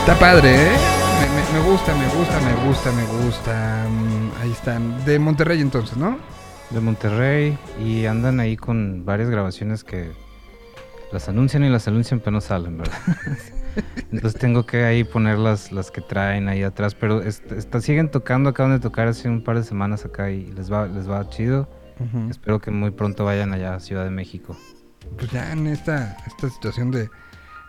Está padre, ¿eh? Me, me- me gusta, me gusta, me gusta, me gusta. Mm, Ahí están. De Monterrey entonces, ¿no? de Monterrey y andan ahí con varias grabaciones que las anuncian y las anuncian pero no salen, ¿verdad? Entonces tengo que ahí poner las, las que traen ahí atrás, pero est- siguen tocando, acaban de tocar hace un par de semanas acá y les va, les va chido. Espero que muy pronto vayan allá a Ciudad de México. pues ya en esta, esta situación de,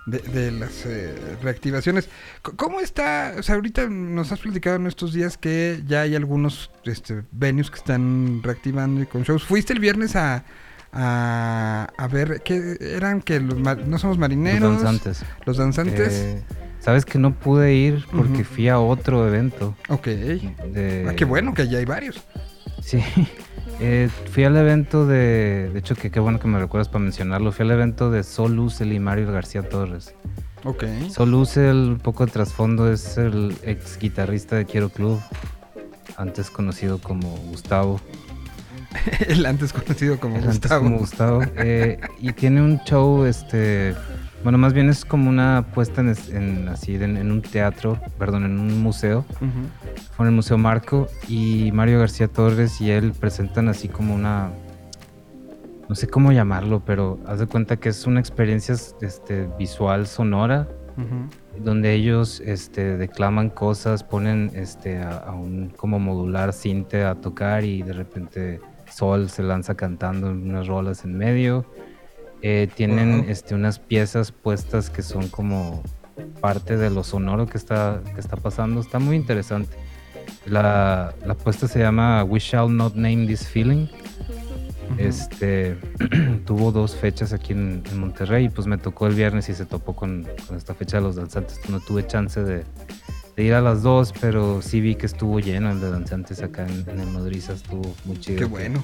de, de las eh, reactivaciones. ¿Cómo está? O sea, ahorita nos has platicado en estos días que ya hay algunos este, venues que están reactivando y con shows. ¿Fuiste el viernes a, a, a ver qué eran? que los No somos marineros. Los danzantes. Los danzantes. Eh, Sabes que no pude ir porque fui a otro evento. ok. De... Ah, qué bueno que ya hay varios. Sí, eh, fui al evento de, de hecho que qué bueno que me recuerdas para mencionarlo, fui al evento de Sol Ucel y Mario García Torres. Ok. Sol Ucel, un poco de trasfondo, es el ex guitarrista de Quiero Club, antes conocido como Gustavo. el antes conocido como el antes Gustavo. como Gustavo. eh, y tiene un show, este, bueno, más bien es como una puesta en, así, en, en un teatro, perdón, en un museo. Ujú. Fue en el Museo Marco y Mario García Torres y él presentan así como una, no sé cómo llamarlo, pero haz de cuenta que es una experiencia este, visual sonora donde ellos este, declaman cosas, ponen este, a, a un como modular cinte a tocar y de repente Sol se lanza cantando unas rolas en medio. Eh, tienen este, unas piezas puestas que son como parte de lo sonoro que está, que está pasando. Está muy interesante. La, la puesta se llama We Shall Not Name This Feeling. Este tuvo dos fechas aquí en, en Monterrey y pues me tocó el viernes y se topó con, con esta fecha de los danzantes. No tuve chance de, de ir a las dos, pero sí vi que estuvo lleno el de danzantes acá en, en el Nodriza, estuvo muy chido. Qué que- bueno.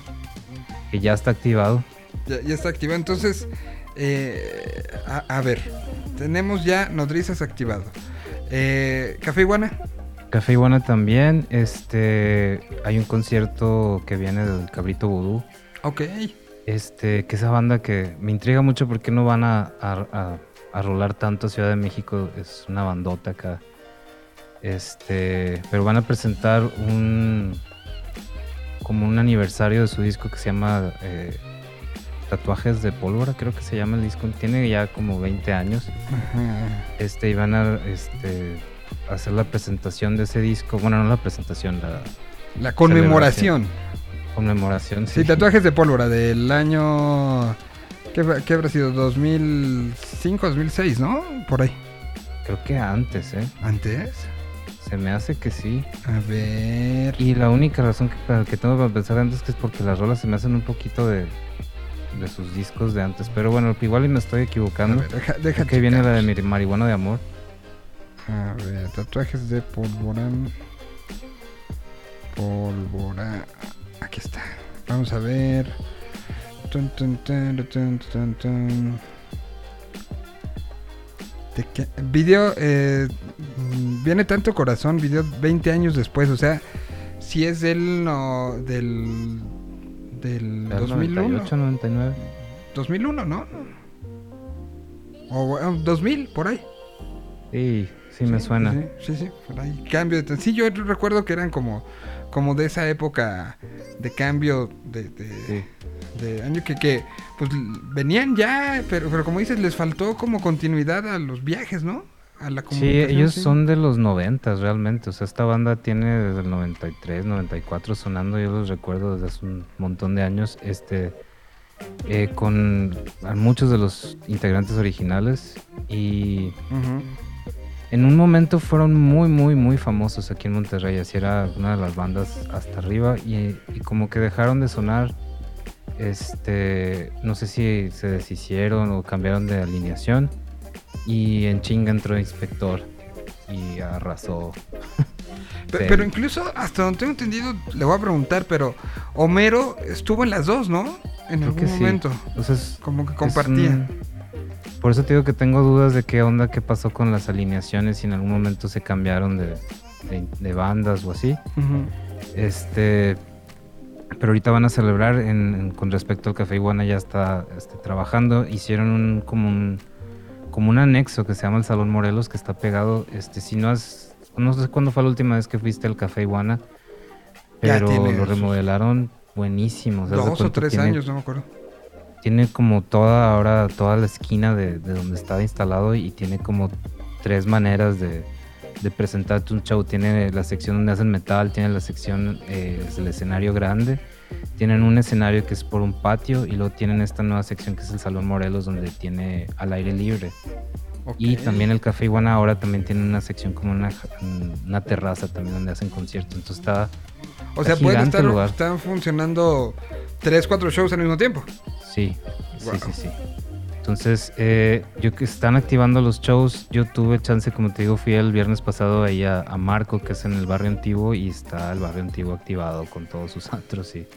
Que ya está activado. Ya, ya está activado. Entonces, eh, a, a ver, tenemos ya nodrizas activado. Eh, Café Iguana. Café Iguana también, este hay un concierto que viene del Cabrito Vudú. Ok. Este, que esa banda que me intriga mucho porque no van a, a, a- a rolar tanto a Ciudad de México, es una bandota acá. Este, pero van a presentar un como un aniversario de su disco que se llama eh, Tatuajes de Pólvora, creo que se llama el disco. Tiene ya como 20 años. Ajá. Este, y van a este, hacer la presentación de ese disco. Bueno, no la presentación, la La conmemoración. conmemoración. Sí, tatuajes de pólvora del año. ¿Qué, habrá sido? 2005, 2006, ¿no? Por ahí. Creo que antes, ¿eh? ¿Antes? Se me hace que sí. A ver. Y la única razón que, que tengo para pensar antes que es porque las rolas se me hacen un poquito de, de sus discos de antes. Pero bueno, igual y me estoy equivocando. ver, deja, deja que viene la de mi- marihuana de amor. A ver, tatuajes de pólvora. Pólvora. Aquí está. Vamos a ver. Tun. Video. eh, viene tanto corazón. Video 20 años después. O sea, si es del. No, del. Del Del 2001. 98, 99. 2001, ¿no? O bueno, 2000, por ahí. Sí, sí, me suena. Sí, sí, sí, por ahí. Cambio de... Sí, yo recuerdo que eran como, como de esa época de cambio de, de, Sí. de año que, que pues venían ya, pero, pero como dices, les faltó como continuidad a los viajes, ¿no? A la Sí, ellos sí. son de los 90 realmente. O sea, esta banda tiene desde el 93, 94 sonando. Yo los recuerdo desde hace un montón de años. Este, eh, con a muchos de los integrantes originales. Y en un momento fueron muy, muy, muy famosos aquí en Monterrey. Así era una de las bandas hasta arriba. Y, y como que dejaron de sonar. Este, no sé si se deshicieron o cambiaron de alineación. Y en chinga entró Inspector y arrasó. Pero incluso, hasta donde tengo entendido, le voy a preguntar, pero Homero estuvo en las dos, ¿no? En Creo algún que sí. momento. Entonces, Como que es compartían. un- Por eso te digo que tengo dudas de qué onda, qué pasó con las alineaciones y en algún momento se cambiaron de, de- de bandas o así. Este, pero ahorita van a celebrar en- en- con respecto al Café Iguana ya está este, trabajando. Hicieron un como un como un anexo que se llama el Salón Morelos que está pegado. Este, si no has, no sé cuándo fue la última vez que fuiste al Café Iguana, pero lo remodelaron buenísimo. o sea, Dos o tres tiene- años, no me acuerdo. tiene como toda ahora toda la esquina de, de donde estaba instalado y tiene como tres maneras de, de presentarte un show. Tiene la sección donde hacen metal, tiene la sección eh, es el escenario grande, tienen un escenario que es por un patio y luego tienen esta nueva sección que es el Salón Morelos donde tiene al aire libre. Y Ok. también el Café Iguana ahora también tiene una sección como una, una terraza también donde hacen conciertos. Entonces está O sea, pueden estar lugar. están funcionando tres, cuatro shows al mismo tiempo. Sí, sí, Wow. sí, sí. Entonces, eh, yo que están activando los shows, yo tuve chance, como te digo, fui el viernes pasado ahí a, a Marco, que es en el barrio antiguo, y está el barrio antiguo activado con todos sus antros y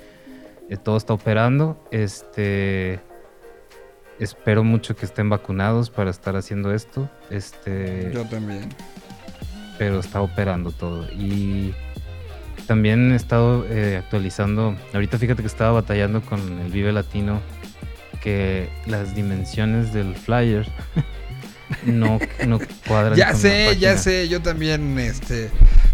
eh, todo está operando. Este, espero mucho que estén vacunados para estar haciendo esto. Este, Yo también. pero está operando todo. Y también he estado eh, actualizando. Ahorita fíjate que estaba batallando con el Vive Latino, que las dimensiones del flyer no, no cuadran. Ya sé, ya sé, yo también este,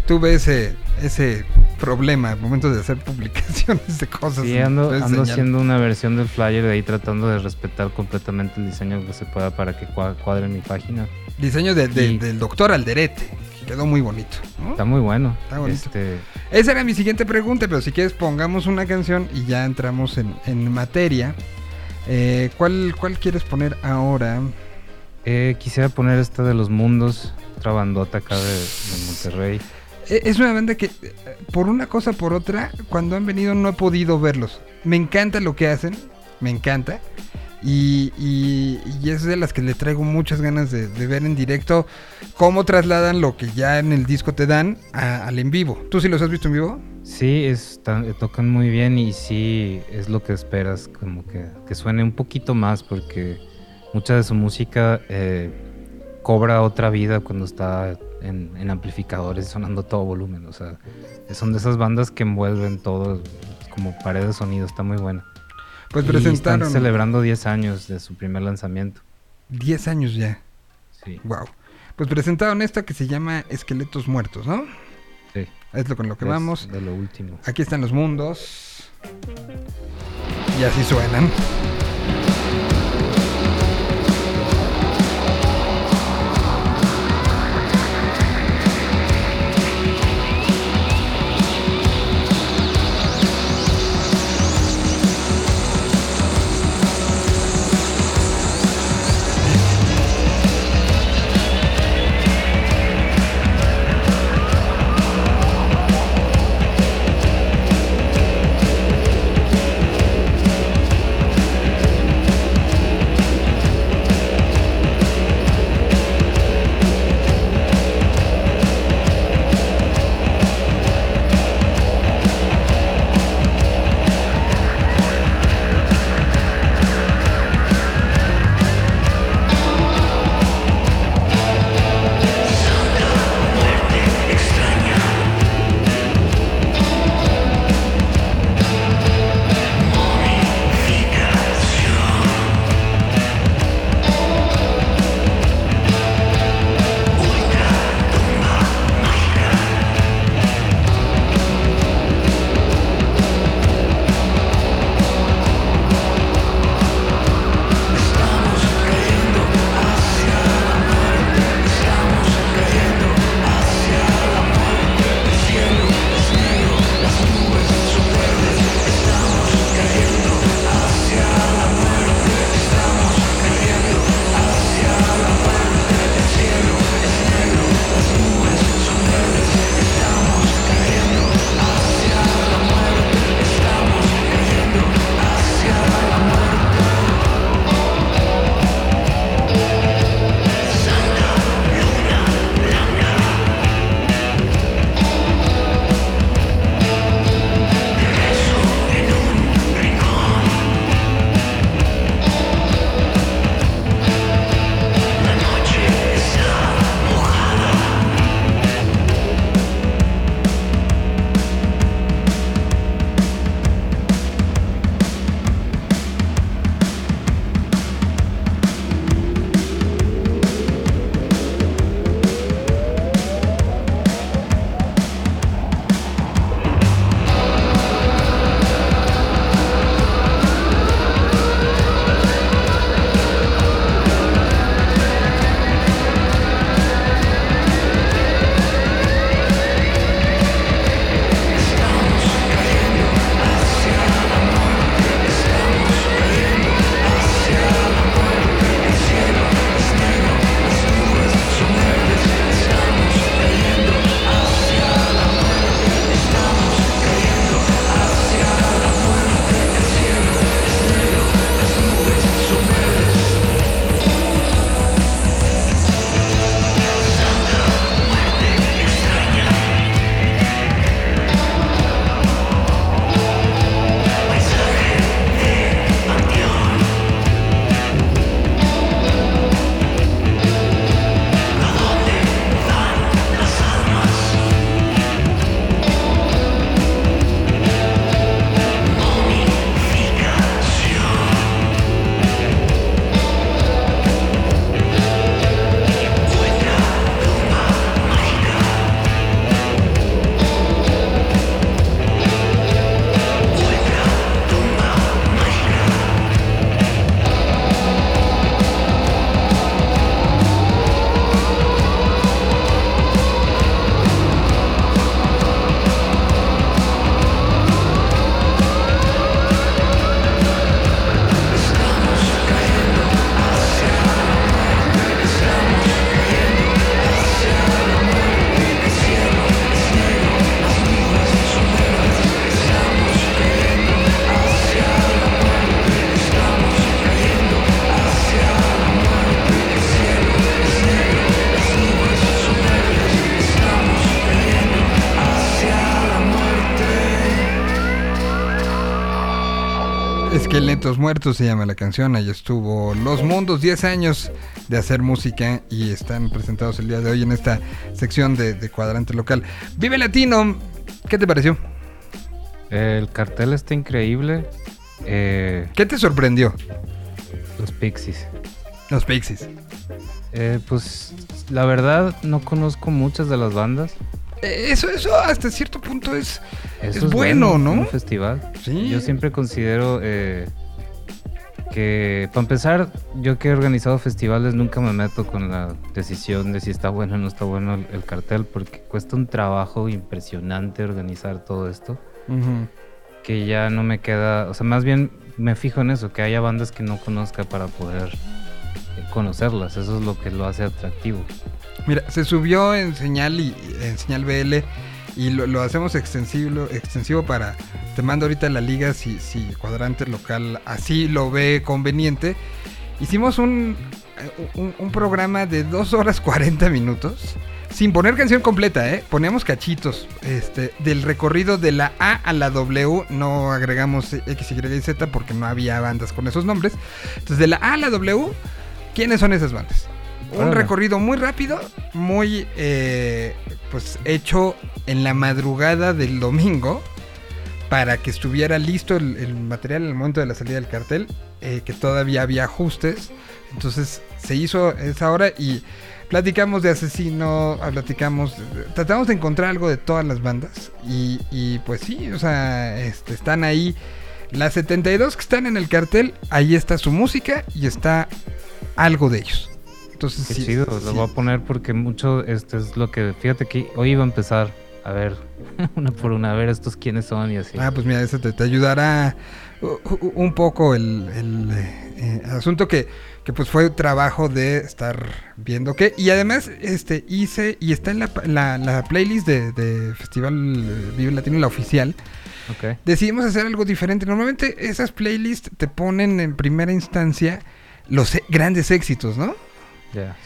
tuve ese, ese problema al momento de hacer publicaciones de cosas. Sí, ando, haciendo una versión del flyer de ahí tratando de respetar completamente el diseño que se pueda para que cua- cuadre mi página. Diseño de- del doctor Alderete. que Quedó muy bonito. ¿no? Está muy bueno. Está bonito. Este, Esa era mi siguiente pregunta, pero si quieres pongamos una canción y ya entramos en, en materia. Eh, ¿cuál, ¿Cuál quieres poner ahora? eh, quisiera poner esta de los mundos, otra bandota acá de, de Monterrey. Eh, Es una banda que, por una cosa por otra, cuando han venido no he podido verlos. Me encanta lo que hacen, me encanta. Y, y- y es de las que le traigo muchas ganas de, de ver en directo cómo trasladan lo que ya en el disco te dan a- al en vivo. ¿Tú sí los has visto en vivo? Sí, están- tocan muy bien y sí es lo que esperas, como que, que suene un poquito más porque mucha de su música eh, cobra otra vida cuando está en, en amplificadores sonando todo volumen. O sea, son de esas bandas que envuelven todo como pared de sonido, está muy bueno. Pues Y presentaron están celebrando 10 años de su primer lanzamiento. 10 años ya. Sí, Wow. Pues presentaron esta que se llama Esqueletos Muertos, ¿no? Es lo con lo que es vamos. De lo último. Aquí están los mundos. Y así suenan. Muertos se llama la canción. Ahí estuvo Los Mundos, 10 años de hacer música y están presentados el día de hoy en esta sección de, de cuadrante local. Vive Latino, ¿qué te pareció? El cartel está increíble. Eh, ¿Qué te sorprendió? los Pixies. Los Pixies. Eh, pues la verdad no conozco muchas de las bandas. Eh, Eso, eso hasta cierto punto es, es bueno, en ¿no? Un festival. Sí. Yo siempre considero eh, que, para empezar, yo que he organizado festivales nunca me meto con la decisión de si está bueno o no está bueno el, el cartel, porque cuesta un trabajo impresionante organizar todo esto, que ya no me queda, o sea, más bien me fijo en eso, que haya bandas que no conozca para poder eh, conocerlas, eso es lo que lo hace atractivo. Mira, se subió en señal y en señal BL y lo, lo hacemos extensivo, extensivo para. Te mando ahorita la liga si, si cuadrante local así lo ve conveniente. Hicimos un, eh, un, programa de 2 horas 40 minutos. Sin poner canción completa, ¿eh? Poníamos cachitos este, del recorrido de la A a la W. No agregamos X, y Z porque no había bandas con esos nombres. Entonces, de la A a la W, ¿quiénes son esas bandas? Un recorrido muy rápido, muy eh, pues hecho en la madrugada del domingo para que estuviera listo el, material en el momento de la salida del cartel, eh, que todavía había ajustes. Entonces se hizo esa hora y platicamos de asesino, platicamos, tratamos de encontrar algo de todas las bandas y, y, pues sí, o sea, este, están ahí. Las 72 que están en el cartel, ahí está su música y está algo de ellos. Entonces, Qué sí, chido, sí. lo voy a poner porque mucho este es lo que, fíjate que hoy iba a empezar a ver una por una, a ver estos quiénes son y así. Ah, pues mira, eso te, te ayudará un poco el, el, eh, asunto que, que pues fue trabajo de estar viendo qué. Y además este hice, y está en la, la- la playlist de, de Festival Vive Latino, la oficial, Ok. decidimos hacer algo diferente. Normalmente esas playlists te ponen en primera instancia los e- grandes éxitos, ¿no?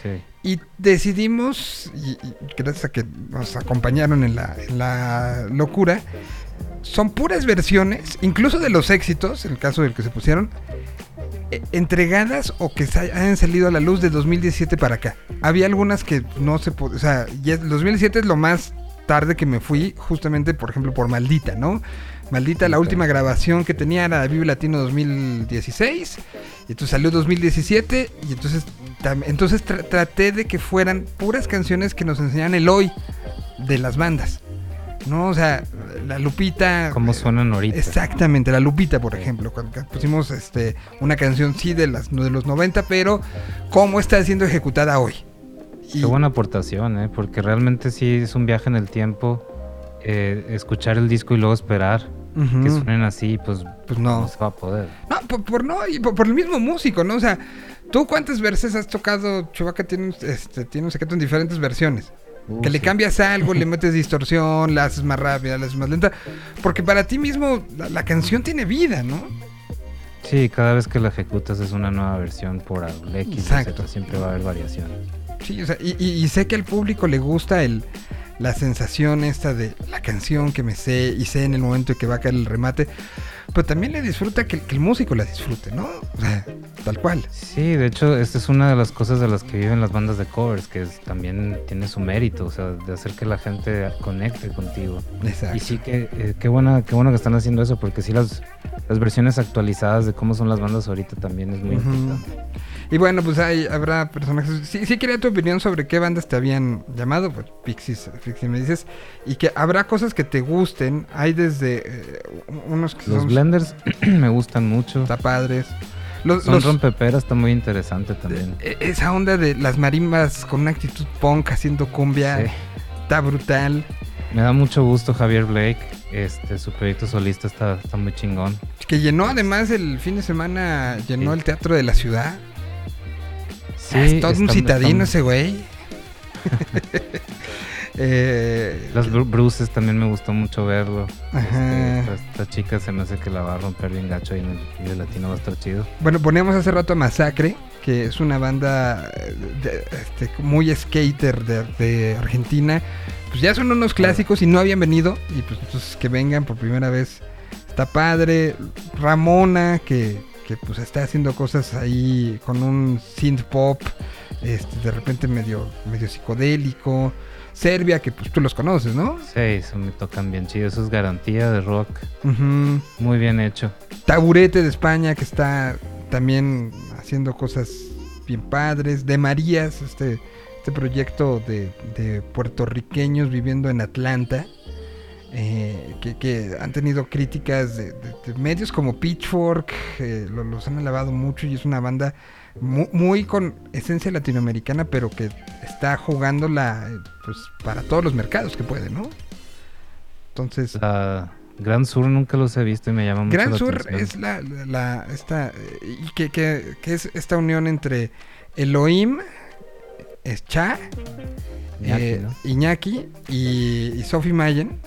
Sí. Y decidimos, y, y gracias a que nos acompañaron en la, en la locura, son puras versiones, incluso de los éxitos, en el caso del que se pusieron, eh, entregadas o que hayan salido a la luz de 2017 para acá. Había algunas que no se o sea, ya es- 2017 es lo más tarde que me fui, justamente, por ejemplo, por Maldita, ¿no? Maldita, la última grabación que tenía era Vive Latino 2016, y entonces salió 2017, y entonces, entonces tra- traté de que fueran puras canciones que nos enseñan el hoy de las bandas, ¿no? O sea, la Lupita... ¿Cómo suenan ahorita? Exactamente, la Lupita, por ejemplo, cuando pusimos este una canción sí de las de los 90, pero cómo está siendo ejecutada hoy. Y- Qué buena aportación, ¿eh? Porque realmente sí es un viaje en el tiempo. eh, escuchar el disco y luego esperar que suenen así, pues, Pues no. no se va a poder. No, por, por no, y por, por el mismo músico, ¿no? O sea, ¿tú cuántas veces has tocado? Chubaca tiene, un- este, tiene un secreto en diferentes versiones. Uh, que le cambias algo, le metes distorsión, la haces más rápida, la haces más lenta. Porque para ti mismo la, la canción tiene vida, ¿no? Sí, cada vez que la ejecutas es una nueva versión por X, Exacto. Siempre va a haber variaciones. Sí, o sea, y, y- y sé que al público le gusta el, la sensación esta de la canción que me sé y sé en el momento en que va a caer el remate, pero también le disfruta que, que el músico la disfrute, ¿no? O sea, tal cual. Sí, de hecho, esta es una de las cosas de las que viven las bandas de covers, que es- también tiene su mérito, o sea, de hacer que la gente conecte contigo. Exacto. Y sí que eh, qué buena, qué bueno que están haciendo eso, porque sí las, las versiones actualizadas de cómo son las bandas ahorita también es muy Ujú. importante. Y bueno, pues hay, habrá personajes. Sí, sí quería tu opinión sobre qué bandas te habían llamado, pues Pixies, Pixies me dices, y que habrá cosas que te gusten. Hay desde eh, unos que Los son blenders me gustan mucho. está padres. Los, Son los- rompeperas, está muy interesante también. e- esa onda de las marimbas con una actitud punk haciendo cumbia, Sí. está brutal. Me da mucho gusto Javier Blake. Este, su proyecto solista está, está muy chingón. Que llenó además el fin de semana, llenó Sí. el teatro de la ciudad. Sí, es todo un citadino está- ese güey. eh, Las Bru- Bruces también me gustó mucho verlo. Ajá. Este, esta, esta chica se me hace que la va a romper bien gacho ahí en el Latino, va a estar chido. Bueno, poníamos hace rato a Masacre, que es una banda eh, de- este, muy skater de, de Argentina. Pues ya son unos clásicos y no habían venido. Y pues entonces que vengan por primera vez. Está padre. Ramona, que, que pues está haciendo cosas ahí con un synth pop, este, de repente medio, medio psicodélico. Serbia, que pues tú los conoces, ¿no? Sí, eso me tocan bien chido. Eso es garantía de rock. Ujú. Muy bien hecho. Taburete de España, que está también haciendo cosas bien padres. De Marías, este, este proyecto de, de puertorriqueños viviendo en Atlanta. eh, que, que han tenido críticas de, de- de medios como Pitchfork, eh, lo- los han alabado mucho y es una banda mu- muy, con esencia latinoamericana, pero que está jugándola eh, pues, para todos los mercados que puede, ¿no? Entonces, La Gran Sur nunca los he visto y me llama mucho Gran la Sur atención. es la, esta y que, que- que es esta unión entre Elohim, es Cha, Iñaki, eh, ¿no? Iñaki y, y Sophie Mayen.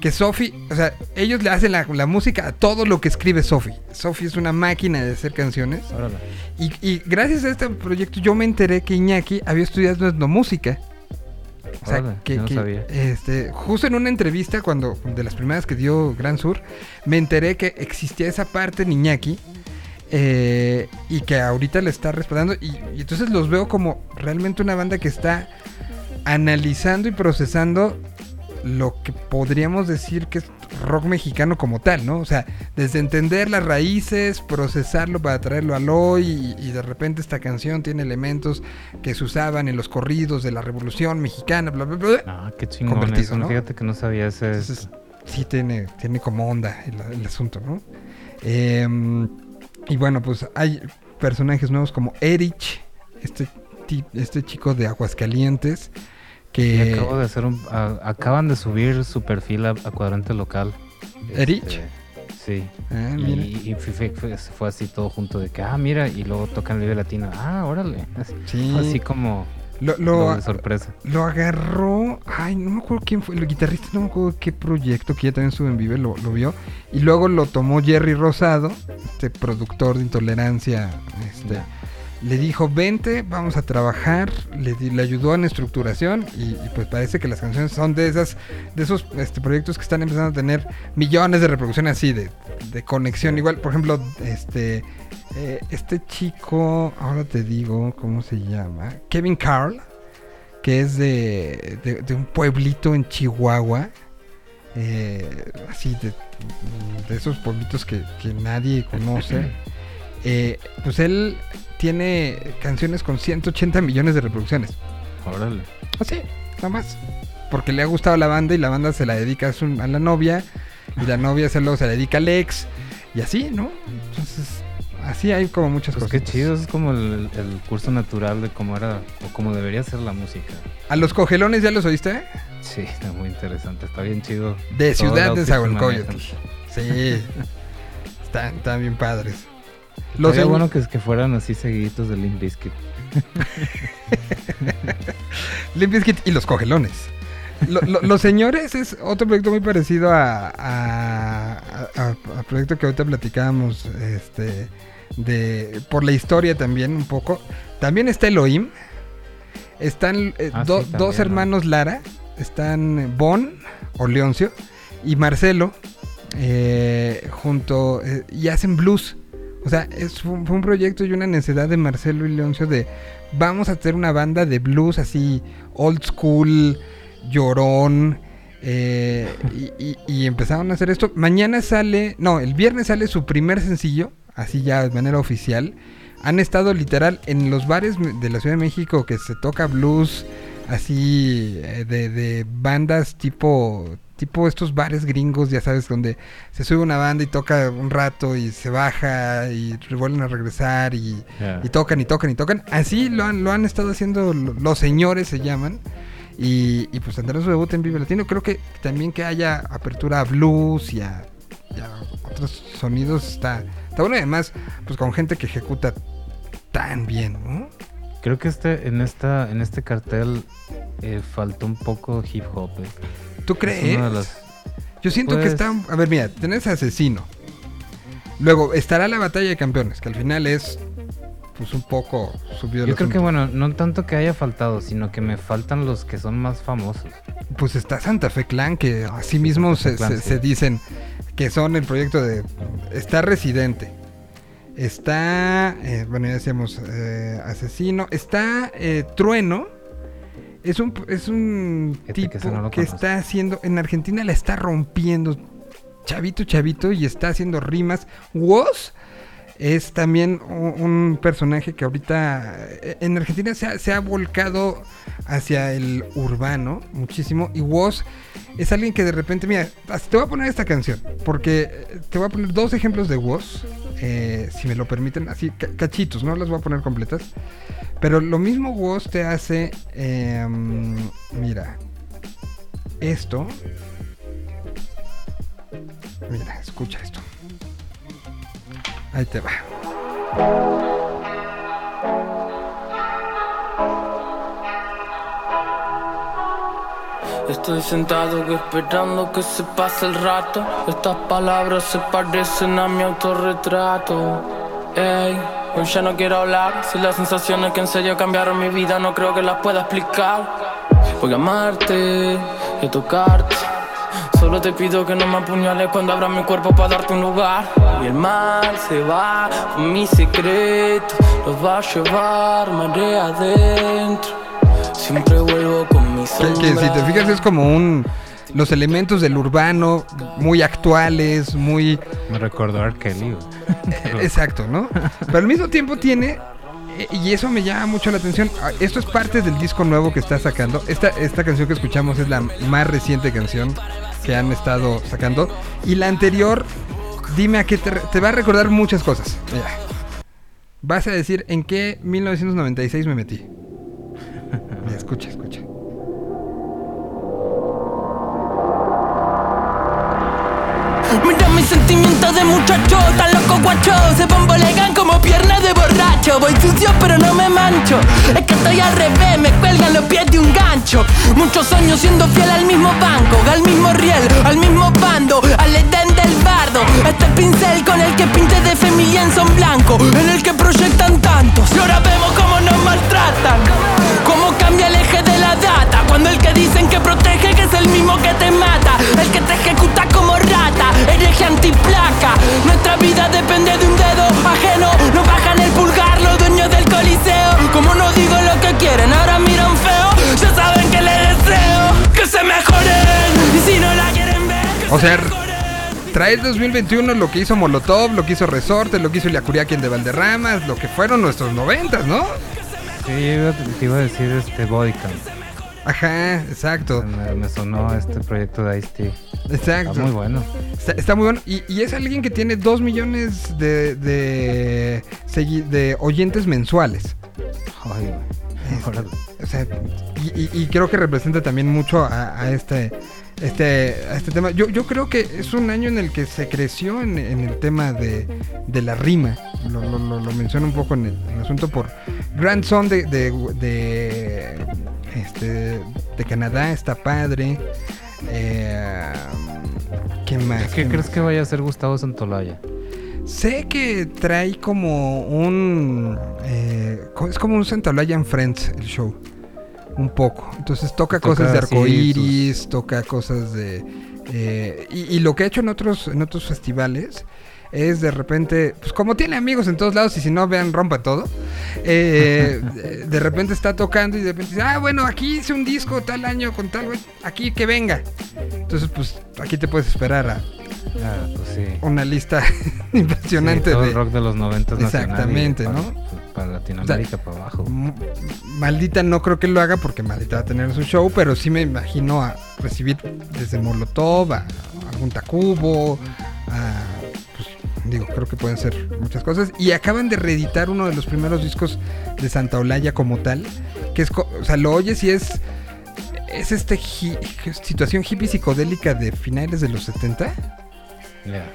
Que Sophie, o sea, ellos le hacen la, la música a todo lo que escribe Sophie. Sophie es una máquina de hacer canciones. Órale. Y, y gracias a este proyecto yo me enteré que Iñaki había estudiado etnomúsica. O sea, Órale, que, no que, sabía. este, justo en una entrevista cuando de las primeras que dio Gran Sur, me enteré que existía esa parte en Iñaki eh, y que ahorita le está respaldando y, y entonces los veo como realmente una banda que está analizando y procesando lo que podríamos decir que es rock mexicano como tal, ¿no? O sea, desde entender las raíces, procesarlo para traerlo al hoy y, y de repente esta canción tiene elementos que se usaban en los corridos de la Revolución Mexicana, bla, bla, bla. Ah, qué chingón eso. ¿no? Fíjate que no sabía ese. Entonces, sí tiene, tiene como onda el, el asunto, ¿no? Em, y bueno, pues hay personajes nuevos como Erich, este, este chico de Aguascalientes, Y que... acabo de hacer un. a- acaban de subir su perfil a, a cuadrante local. ¿Erich? Este, sí. Ah, y mira. y fue, fue- fue- fue así todo junto de que, ah, mira, y luego tocan Vive Latino. Ah, órale. Así, Sí, así como lo, lo sorpresa. agarró, ay, no me acuerdo quién fue, el guitarrista, no me acuerdo qué proyecto, que ya también sube en Vive, lo, lo vio, y luego lo tomó Jerry Rosado, este productor de Intolerancia, este, le dijo, vente, vamos a trabajar, le, le ayudó en estructuración y, y pues parece que las canciones son de esas, de esos este, proyectos que están empezando a tener millones de reproducciones así, de, de conexión. Igual, por ejemplo, este, eh, este chico, ahora te digo, ¿cómo se llama? Kevin Carl, que es de, de- de un pueblito en Chihuahua. eh, así de, de esos pueblitos que, que nadie conoce. Eh, pues él tiene canciones con 180 millones de reproducciones. Órale. Así, nada más. Porque le ha gustado la banda y la banda se la dedica a, su- a la novia. Y la novia se, luego se la dedica al ex. Y así, ¿no? Entonces, así hay como muchas Pues cosas. qué chido, es como el, el curso natural de cómo era o cómo debería ser la música. ¿A los cogelones ya los oíste? Sí, está muy interesante, está bien chido. De Ciudad de Zahualcóyotl. Sí. están, están bien padres. Los bueno que, es que fueran así seguiditos de Limp Bizkit. Limp Bizkit y los cogelones. Lo- lo- los señores es otro proyecto muy parecido a, a, a- a proyecto que ahorita platicábamos, este, de por la historia también un poco. También está Elohim. Están eh, Ah, do- sí, también, dos ¿no? hermanos Lara. Están Bon o Leoncio y Marcelo eh, junto eh, y hacen blues. O sea, es, fue, un- fue un proyecto y una necesidad de Marcelo y Leoncio de vamos a hacer una banda de blues así old school, llorón. eh, y, y- y empezaron a hacer esto. Mañana sale, no, el viernes sale su primer sencillo, así ya de manera oficial. Han estado literal en los bares de la Ciudad de México que se toca blues, así eh, de, de bandas tipo tipo estos bares gringos, ya sabes, donde se sube una banda y toca un rato y se baja y vuelven a regresar y, tocan y tocan y tocan. Así lo han, lo han estado haciendo lo- los señores, se llaman. Y, y pues tendrán su debut en Vive Latino. Creo que también que haya apertura a blues y a, y a otros sonidos está, está bueno. Y además, pues con gente que ejecuta tan bien, ¿no? Creo que este, en esta, en este cartel eh, faltó un poco hip hop. eh. ¿Tú Es crees? las- Yo siento que Pues- está... A ver, mira, tenés Asesino. Luego estará la Batalla de Campeones, que al final es pues un poco subido Yo creo que bueno, no tanto que haya faltado, sino que me faltan los que son más famosos. Pues está Santa Fe Clan, que así mismo se, Fe Clan, se- sí. se dicen que son el proyecto de... Está Residente. Está, eh, bueno, ya decíamos eh, Asesino. Está eh, Trueno. Es un, es un que tipo no que está haciendo, en Argentina la está rompiendo. Chavito, chavito, y está haciendo rimas. Woz es también un, personaje que ahorita eh, en Argentina se ha, volcado hacia el urbano muchísimo. Y Woz es alguien que de repente, mira, te voy a poner esta canción, porque eh, te voy a poner dos ejemplos de Woz, eh, si me lo permiten, así ca- cachitos, no las voy a poner completas. Pero lo mismo Woz te hace, em, mira, esto. Mira, escucha esto. Ahí te va. Estoy sentado esperando que se pase el rato. Estas palabras se parecen a mi autorretrato. Ey, hoy ya no quiero hablar. Si las sensaciones que en serio cambiaron mi vida no creo que las pueda explicar. Voy a amarte y a tocarte. Solo te pido que no me apuñales cuando abra mi cuerpo para darte un lugar. Y el mar se va con mi secreto. Los va a llevar marea adentro. Siempre vuelvo con mi Que, sombra. que si te fijas es como un... Los elementos del urbano muy actuales, muy... Me recordó a. Kelly. Exacto, ¿no? Pero al mismo tiempo tiene... eh, Y eso me llama mucho la atención. ah, Esto es parte del disco nuevo que está sacando. Esta, esta canción que escuchamos es la más reciente canción que han estado sacando. Y la anterior, dime a qué te, va a recordar muchas cosas. Mira. Vas a decir en qué 1996 me metí. Escucha, escucha. Sentimientos de muchacho, tan loco guacho. Se bombolegan como piernas de borracho. Voy sucio pero no me mancho. Es que estoy al revés, me cuelgan los pies de un gancho. Muchos años siendo fiel al mismo banco Al mismo riel, al mismo bando Al edén del bardo. Este pincel con el que pinte de fe mi lienzo en blanco En el que proyectan tantos. Y ahora vemos cómo nos maltratan Cómo cambia el eje de la Cuando el que dicen que protege que es el mismo que te mata El que te ejecuta como rata Hereje antiplaca Nuestra vida depende de un dedo ajeno Nos bajan el pulgar los dueños del coliseo Como no digo lo que quieren Ahora miran feo Ya saben que les deseo Que se mejoren Y si no la quieren ver que O se sea, mejoren. El 2021 lo que hizo Molotov, lo que hizo Resorte, lo que hizo Liacuriaquien de Valderramas, lo que fueron nuestros noventas, ¿no? Sí, iba- te iba a decir este Bodycam. Ajá, exacto, Me, me sonó este proyecto de Ice-T. Está exacto. muy bueno. Está, está muy bueno. Y, y es alguien que tiene 2 millones de, de, de oyentes mensuales. Ay, güey. Órale. O sea, y, y- y creo que representa también mucho a, a este, este, este tema. Yo, yo creo que es un año en el que se creció en, en el tema de, de la rima. Lo, lo, menciono un poco en el, en el asunto por Grand Son de, de, de, este, de Canadá, está padre. Eh, ¿Qué más? ¿Qué ¿Qué crees más? que vaya a ser Gustavo Santolaya? Sé que trae como un. eh, es como un Santa Olaya en Friends el show. Un poco. Entonces toca, Toca cosas de arcoiris, toca cosas de. eh, y, y lo que ha hecho en otros, en otros festivales es de repente. Pues como tiene amigos en todos lados y si no, vean, rompa todo. eh, de- repente está tocando y de repente dice: Ah, bueno, aquí hice un disco tal año con tal, güey. Aquí que venga. Entonces, pues aquí te puedes esperar a Ah, pues sí. una lista Sí, impresionante todo de. el rock de los 90 nacional. y Exactamente, para- ¿no? Para Latinoamérica, para abajo. Maldita no creo que lo haga porque Maldita va a tener su show, pero sí me imagino a recibir desde Molotov, a algún Tacubo, a, digo, creo que pueden ser muchas cosas. Y acaban de reeditar uno de los primeros discos de Santa Olaya como tal, que es, o sea, lo oyes y es, es este hi- situación hippie psicodélica de finales de los 70 Ya.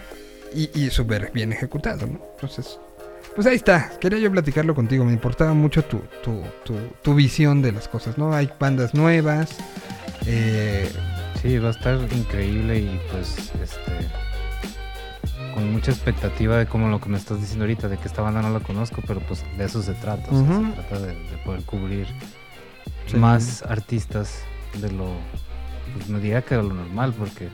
y, y súper bien ejecutado, ¿no? Entonces, pues ahí está. Quería yo platicarlo contigo. Me importaba mucho tu, tu, tu, tu visión de las cosas, ¿no? Hay bandas nuevas. eh, Sí, va a estar increíble y pues este con mucha expectativa de como lo que me estás diciendo ahorita, de que esta banda no la conozco, pero pues de eso se trata, o sea, se trata de, de poder cubrir Sí. más artistas de lo, pues me diría que de lo normal, porque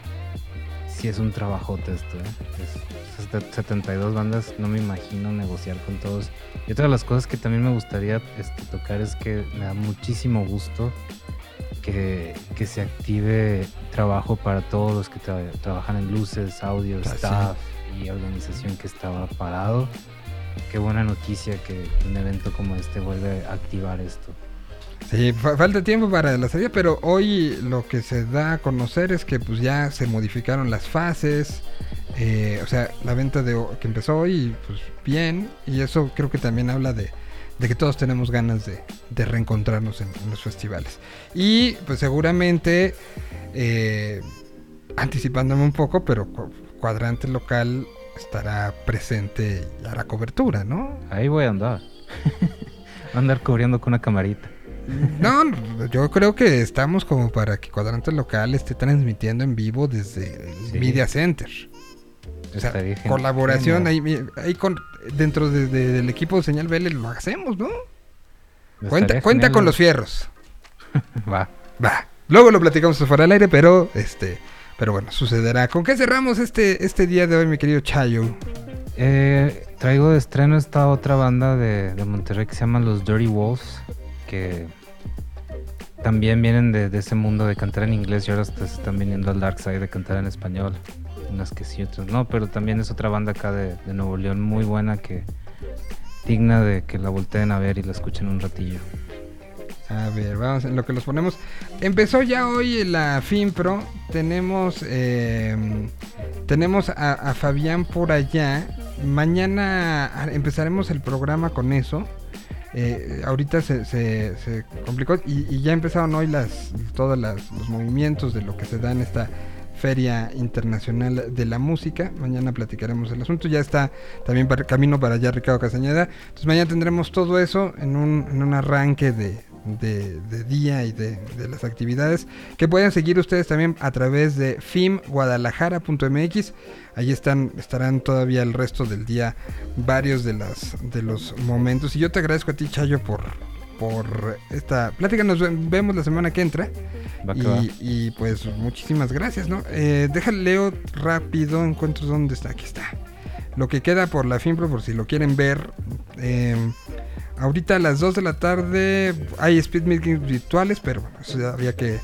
sí es un trabajote esto, ¿eh? Es- es 72 bandas, no me imagino negociar con todos. Y otra de las cosas que también me gustaría este, tocar es que me da muchísimo gusto que, que se active trabajo para todos los que tra- trabajan en luces, audio, Ah, staff y organización que estaba parado. Qué buena noticia que un evento como este vuelve a activar esto. Sí, fa- falta tiempo para la salida, pero hoy lo que se da a conocer es que pues ya se modificaron las fases. eh, o sea, la venta de que empezó hoy, pues bien. Y eso creo que también habla de, de que todos tenemos ganas de, de reencontrarnos en, los festivales. Y pues seguramente, eh, anticipándome un poco, pero Cuadrante Local estará presente y hará cobertura, ¿no? Ahí voy a andar. A andar cubriendo con una camarita. No, yo creo que estamos como para que Cuadrante Local esté transmitiendo en vivo desde Sí. Media Center. O sea, colaboración ahí, ahí con, dentro de- de- del equipo de Señal BL lo hacemos, ¿no? Cuenta, Estaría cuenta con los fierros. Va. Va. Luego lo platicamos fuera del aire, pero este, pero bueno, sucederá. ¿Con qué cerramos este, este día de hoy, mi querido Chayo? Eh, traigo de estreno esta otra banda de, de Monterrey que se llama los Dirty Wolves, que también vienen de, de ese mundo de cantar en inglés y ahora están viniendo al dark side de cantar en español. Unas que sí, otras no, pero también es otra banda acá de, de Nuevo León muy buena que digna de que la volteen a ver y la escuchen un ratillo. A ver, vamos en lo que los ponemos. Empezó ya hoy la FinPro. Tenemos eh, tenemos a, Fabián por allá. Mañana empezaremos el programa con eso. Eh, ahorita se, se- complicó y, ya empezaron hoy las todos los movimientos de lo que se da en esta Feria Internacional de la Música. Mañana platicaremos el asunto. Ya está también camino para allá Ricardo Castañeda. Entonces mañana tendremos todo eso en un, en un arranque de, de- de día y de, de las actividades que pueden seguir ustedes también a través de filmguadalajara.mx. Ahí están, estarán todavía el resto del día varios de, las, de los momentos. Y yo te agradezco a ti, Chayo, por, por esta plática. Nos ve- vemos la semana que entra. Va que va. Y, y, pues muchísimas gracias, ¿no? Eh, déjale leo rápido, encuentro dónde está, aquí está. Lo que queda por la FIMPRO, por si lo quieren ver. eh, ahorita a las 2 de la tarde hay speed meetings virtuales, pero bueno, eso ya había que...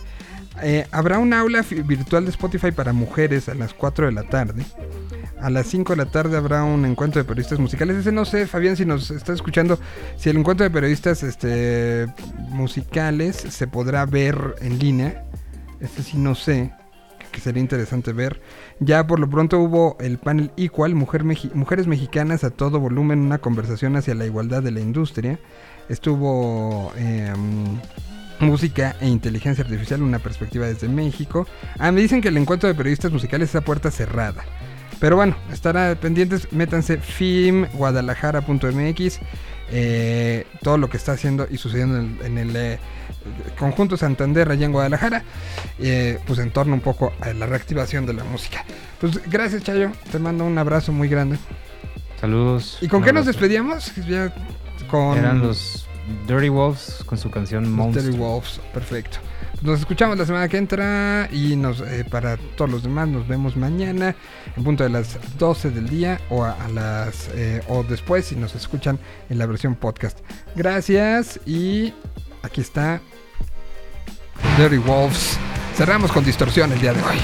eh, habrá un aula virtual de Spotify para mujeres a las 4 de la tarde. A las 5 de la tarde habrá un encuentro de periodistas musicales. Ese no sé, Fabián, si nos está escuchando, si el encuentro de periodistas este, musicales se podrá ver en línea. Este sí no sé, que sería interesante ver. Ya por lo pronto hubo el panel Equal, Mujer Mujeres Mexicanas a todo volumen, una conversación hacia la igualdad de la industria. Estuvo... em, Música e inteligencia artificial, una perspectiva desde México. Ah, me dicen que el encuentro de periodistas musicales es a puerta cerrada. Pero bueno, estará pendientes, métanse filmguadalajara.mx. eh, todo lo que está haciendo y sucediendo en el, en el, eh, conjunto Santander allá en Guadalajara, eh, pues en torno un poco a la reactivación de la música. Pues gracias Chayo, te mando un abrazo muy grande. Saludos. ¿Y con qué nos despedíamos? Ya con Eran los Dirty Wolves con su canción Monster. Dirty Wolves, perfecto. Nos escuchamos la semana que entra y nos eh, para todos los demás nos vemos mañana en punto de las 12 del día o a, a las eh, o después si nos escuchan en la versión podcast. Gracias y aquí está Dirty Wolves. Cerramos con distorsión el día de hoy.